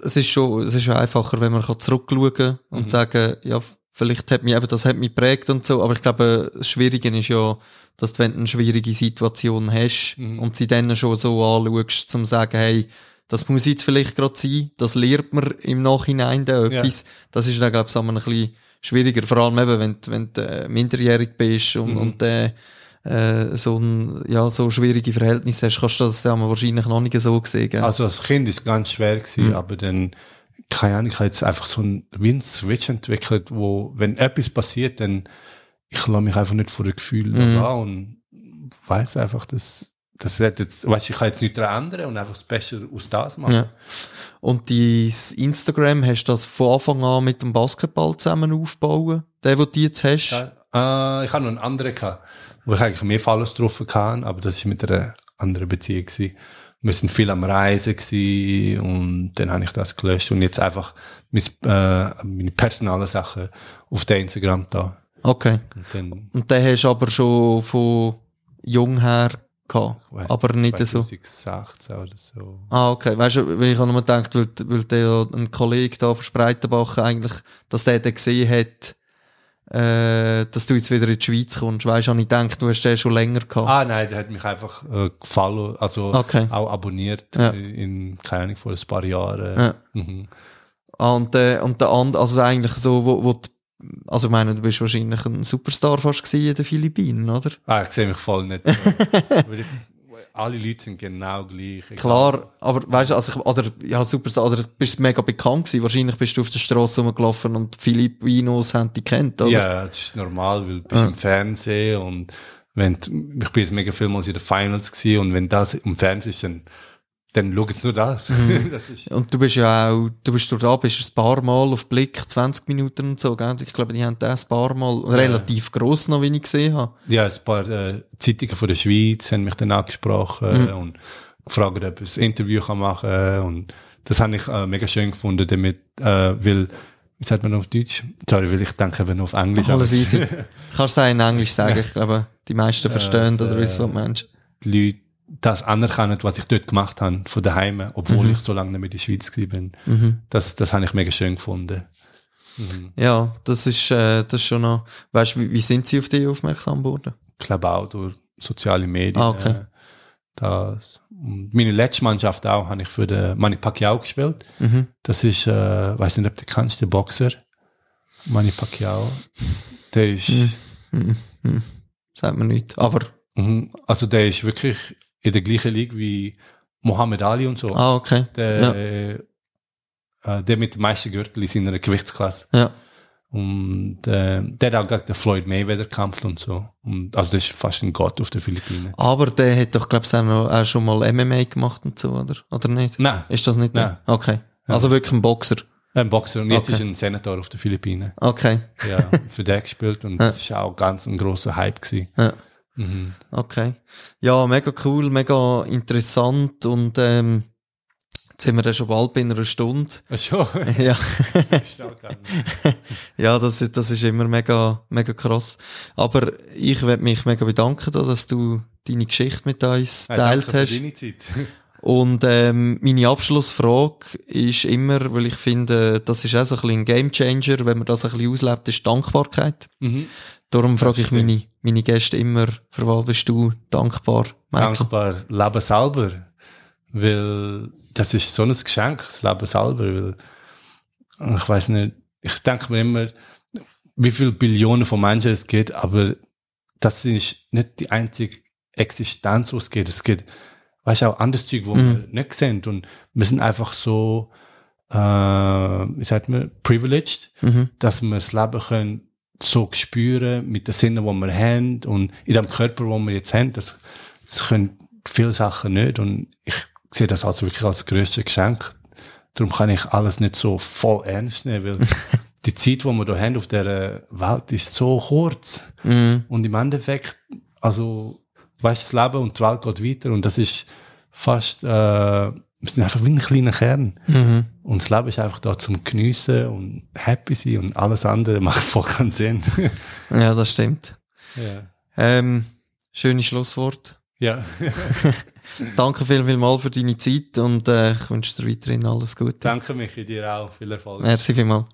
es ist schon, es ist schon einfacher, wenn man zurückschauen kann und Mhm. sagen, ja, vielleicht hat mich eben, das hat mich geprägt und so, aber ich glaube, das Schwierige ist ja, dass du, wenn du eine schwierige Situation hast Mhm. und sie dann schon so anschaust, zum sagen, hey, das muss jetzt vielleicht gerade sein, das lernt man im Nachhinein dann Ja. etwas. Das ist dann, glaube ich, ein bisschen schwieriger, vor allem eben, wenn, du- wenn du äh, minderjährig bist und, Mhm. und äh, äh, so, ein, ja, so schwierige Verhältnisse hast, kannst du das ja wahrscheinlich noch nicht so sehen. Gell? Also als Kind ist es ganz schwer gewesen, Mhm. aber dann, keine Ahnung, ich habe jetzt einfach so einen Wind-Switch entwickelt, wo, wenn etwas passiert, dann, ich lasse mich einfach nicht vor dem Gefühl Mhm. und weiß einfach, dass, das hat jetzt, weißt, ich kann jetzt nichts daran ändern und einfach das Beste aus das machen. Ja. Und dein Instagram, hast du das von Anfang an mit dem Basketball zusammen aufbauen? Der, den du jetzt hast? Ja, äh, ich habe noch einen anderen gehabt, wo ich eigentlich mehr Follows drauf hatte, aber das war mit einer anderen Beziehung. Gewesen. Wir sind viel am Reisen gewesen und dann habe ich das gelöscht und jetzt einfach mein, äh, meine personalen Sachen auf der Instagram da. Okay. Und dann, Und den hast du aber schon von jung her gehabt. weiss Aber nicht so. 2016 oder so. Ah, okay. Weißt du, weil ich habe nur gedacht, weil, weil der ein Kollege da von Spreitenbach eigentlich, dass der den gesehen hat, äh, dass du jetzt wieder in die Schweiz kommst. Weißt du, ich gedacht, du hast den schon länger gehabt. Ah nein, der hat mich einfach äh, gefallen, also Okay. auch abonniert Ja. in, keine Ahnung, vor ein paar Jahren. Ja. Mhm. Ah, und der, und der andere, also eigentlich so, wo, wo die, also ich meine, du bist wahrscheinlich ein Superstar fast gewesen in den Philippinen, oder? Ah, ich sehe mich voll nicht. Alle Leute sind genau gleich. egal. Klar, aber weißt du, also ich, oder, ja, Superstar, oder bist mega bekannt gewesen? Wahrscheinlich bist du auf der Straße rumgelaufen und Filipinos haben dich kennt, oder? Ja, das ist normal, weil du bist Ja. im Fernsehen und wenn, ich bin jetzt mega vielmals in den Finals gewesen und wenn das im Fernsehen ist, dann, dann schau jetzt nur das. Mhm. das Und du bist ja auch, du bist durch da, bist ein paar Mal auf Blick, 20 Minuten und so, gell? Ich glaube, die haben das ein paar Mal, relativ gross noch, wie ich gesehen habe. ja, ein paar äh, Zeitungen von der Schweiz haben mich dann angesprochen Mhm. und gefragt, ob ich ein Interview kann machen kann und das habe ich äh, mega schön gefunden, damit, äh, weil, wie sagt man auf Deutsch? Sorry, weil ich denke eben auf Englisch. Alles aber- easy. Kannst du es auch in Englisch sagen, ich glaube, die meisten verstehen das, oder äh, wissen, was du meinst. die Leute das anerkennen, was ich dort gemacht habe, von daheim, obwohl Mhm. ich so lange nicht mehr in der Schweiz gewesen bin. Das, das habe ich mega schön gefunden. Ja, das ist, äh, das ist schon noch, weißt du, wie, wie sind sie auf dich aufmerksam geworden? Ich glaube auch durch soziale Medien. Ah, okay. äh, Das. Und meine letzte Mannschaft auch habe ich für den Manny Pacquiao gespielt. Mhm. Das ist, äh, weiß nicht, ob du kennst, der Boxer. Manny Pacquiao. Der ist, Mhm. Mhm. Sagt man nicht. Aber, mhm. also der ist wirklich in der gleichen Liga wie Mohammed Ali und so. ah, okay. Der, Ja. äh, der mit den meisten Gürtel in seiner Gewichtsklasse. Ja. Und äh, der hat auch gegen den Floyd Mayweather gekämpft und so. Und, also das ist fast ein Gott auf den Philippinen. Aber der hat doch, glaubst du, auch, noch- auch schon mal MMA gemacht und so, oder? Oder nicht? Nein, Ist das nicht Nein. der? Okay. Also wirklich ein Boxer. ein Boxer. Und jetzt Okay. ist ein Senator auf den Philippinen. Okay. Ja, für den gespielt. Und das ist auch ganz ein großer Hype gewesen. Ja. Mhm. Okay. Ja, mega cool, mega interessant und ähm, jetzt sind wir dann schon bald bei einer Stunde. Ach schon. Ja, ja das, ist, das ist immer mega, mega krass. Aber ich werde mich mega bedanken, da, dass du deine Geschichte mit uns Ja, geteilt für hast. deine Zeit. Und ähm, meine Abschlussfrage ist immer, weil ich finde, das ist auch so ein bisschen ein Gamechanger, wenn man das ein bisschen auslebt, ist Dankbarkeit. Mhm. Darum frage ich meine, meine Gäste immer, für was bist du dankbar, Michael? Dankbar, Leben selber. Weil das ist so ein Geschenk, das Leben selber. Weil, ich weiß nicht, ich denke mir immer, wie viele Billionen von Menschen es gibt, aber das ist nicht die einzige Existenz, was es gibt. Es gibt, weißt du, auch anderes Zeug, wo wir nicht sehen. Und wir sind einfach so, äh, wie sagt man, privileged, Mhm. dass wir das Leben können so spüren mit den Sinnen, die wir haben und in dem Körper, den wir jetzt haben, das, das können viele Sachen nicht und ich sehe das also wirklich als grösstes Geschenk. Darum kann ich alles nicht so voll ernst nehmen, weil die Zeit, die wir hier haben auf dieser Welt, ist so kurz. Mhm. Und im Endeffekt, also, weißt du, das Leben und die Welt geht weiter und das ist fast, äh, wir sind einfach wie ein kleiner Kern. Mhm. Und das Leben ist einfach da zum Geniessen und happy sein und alles andere macht voll keinen Sinn. Ja, das stimmt. ja. Ähm, schönes Schlusswort. ja. Danke viel, viel mal für deine Zeit und äh, ich wünsche dir weiterhin alles Gute. Danke, Michi, dir auch. Viel Erfolg. Merci vielmals.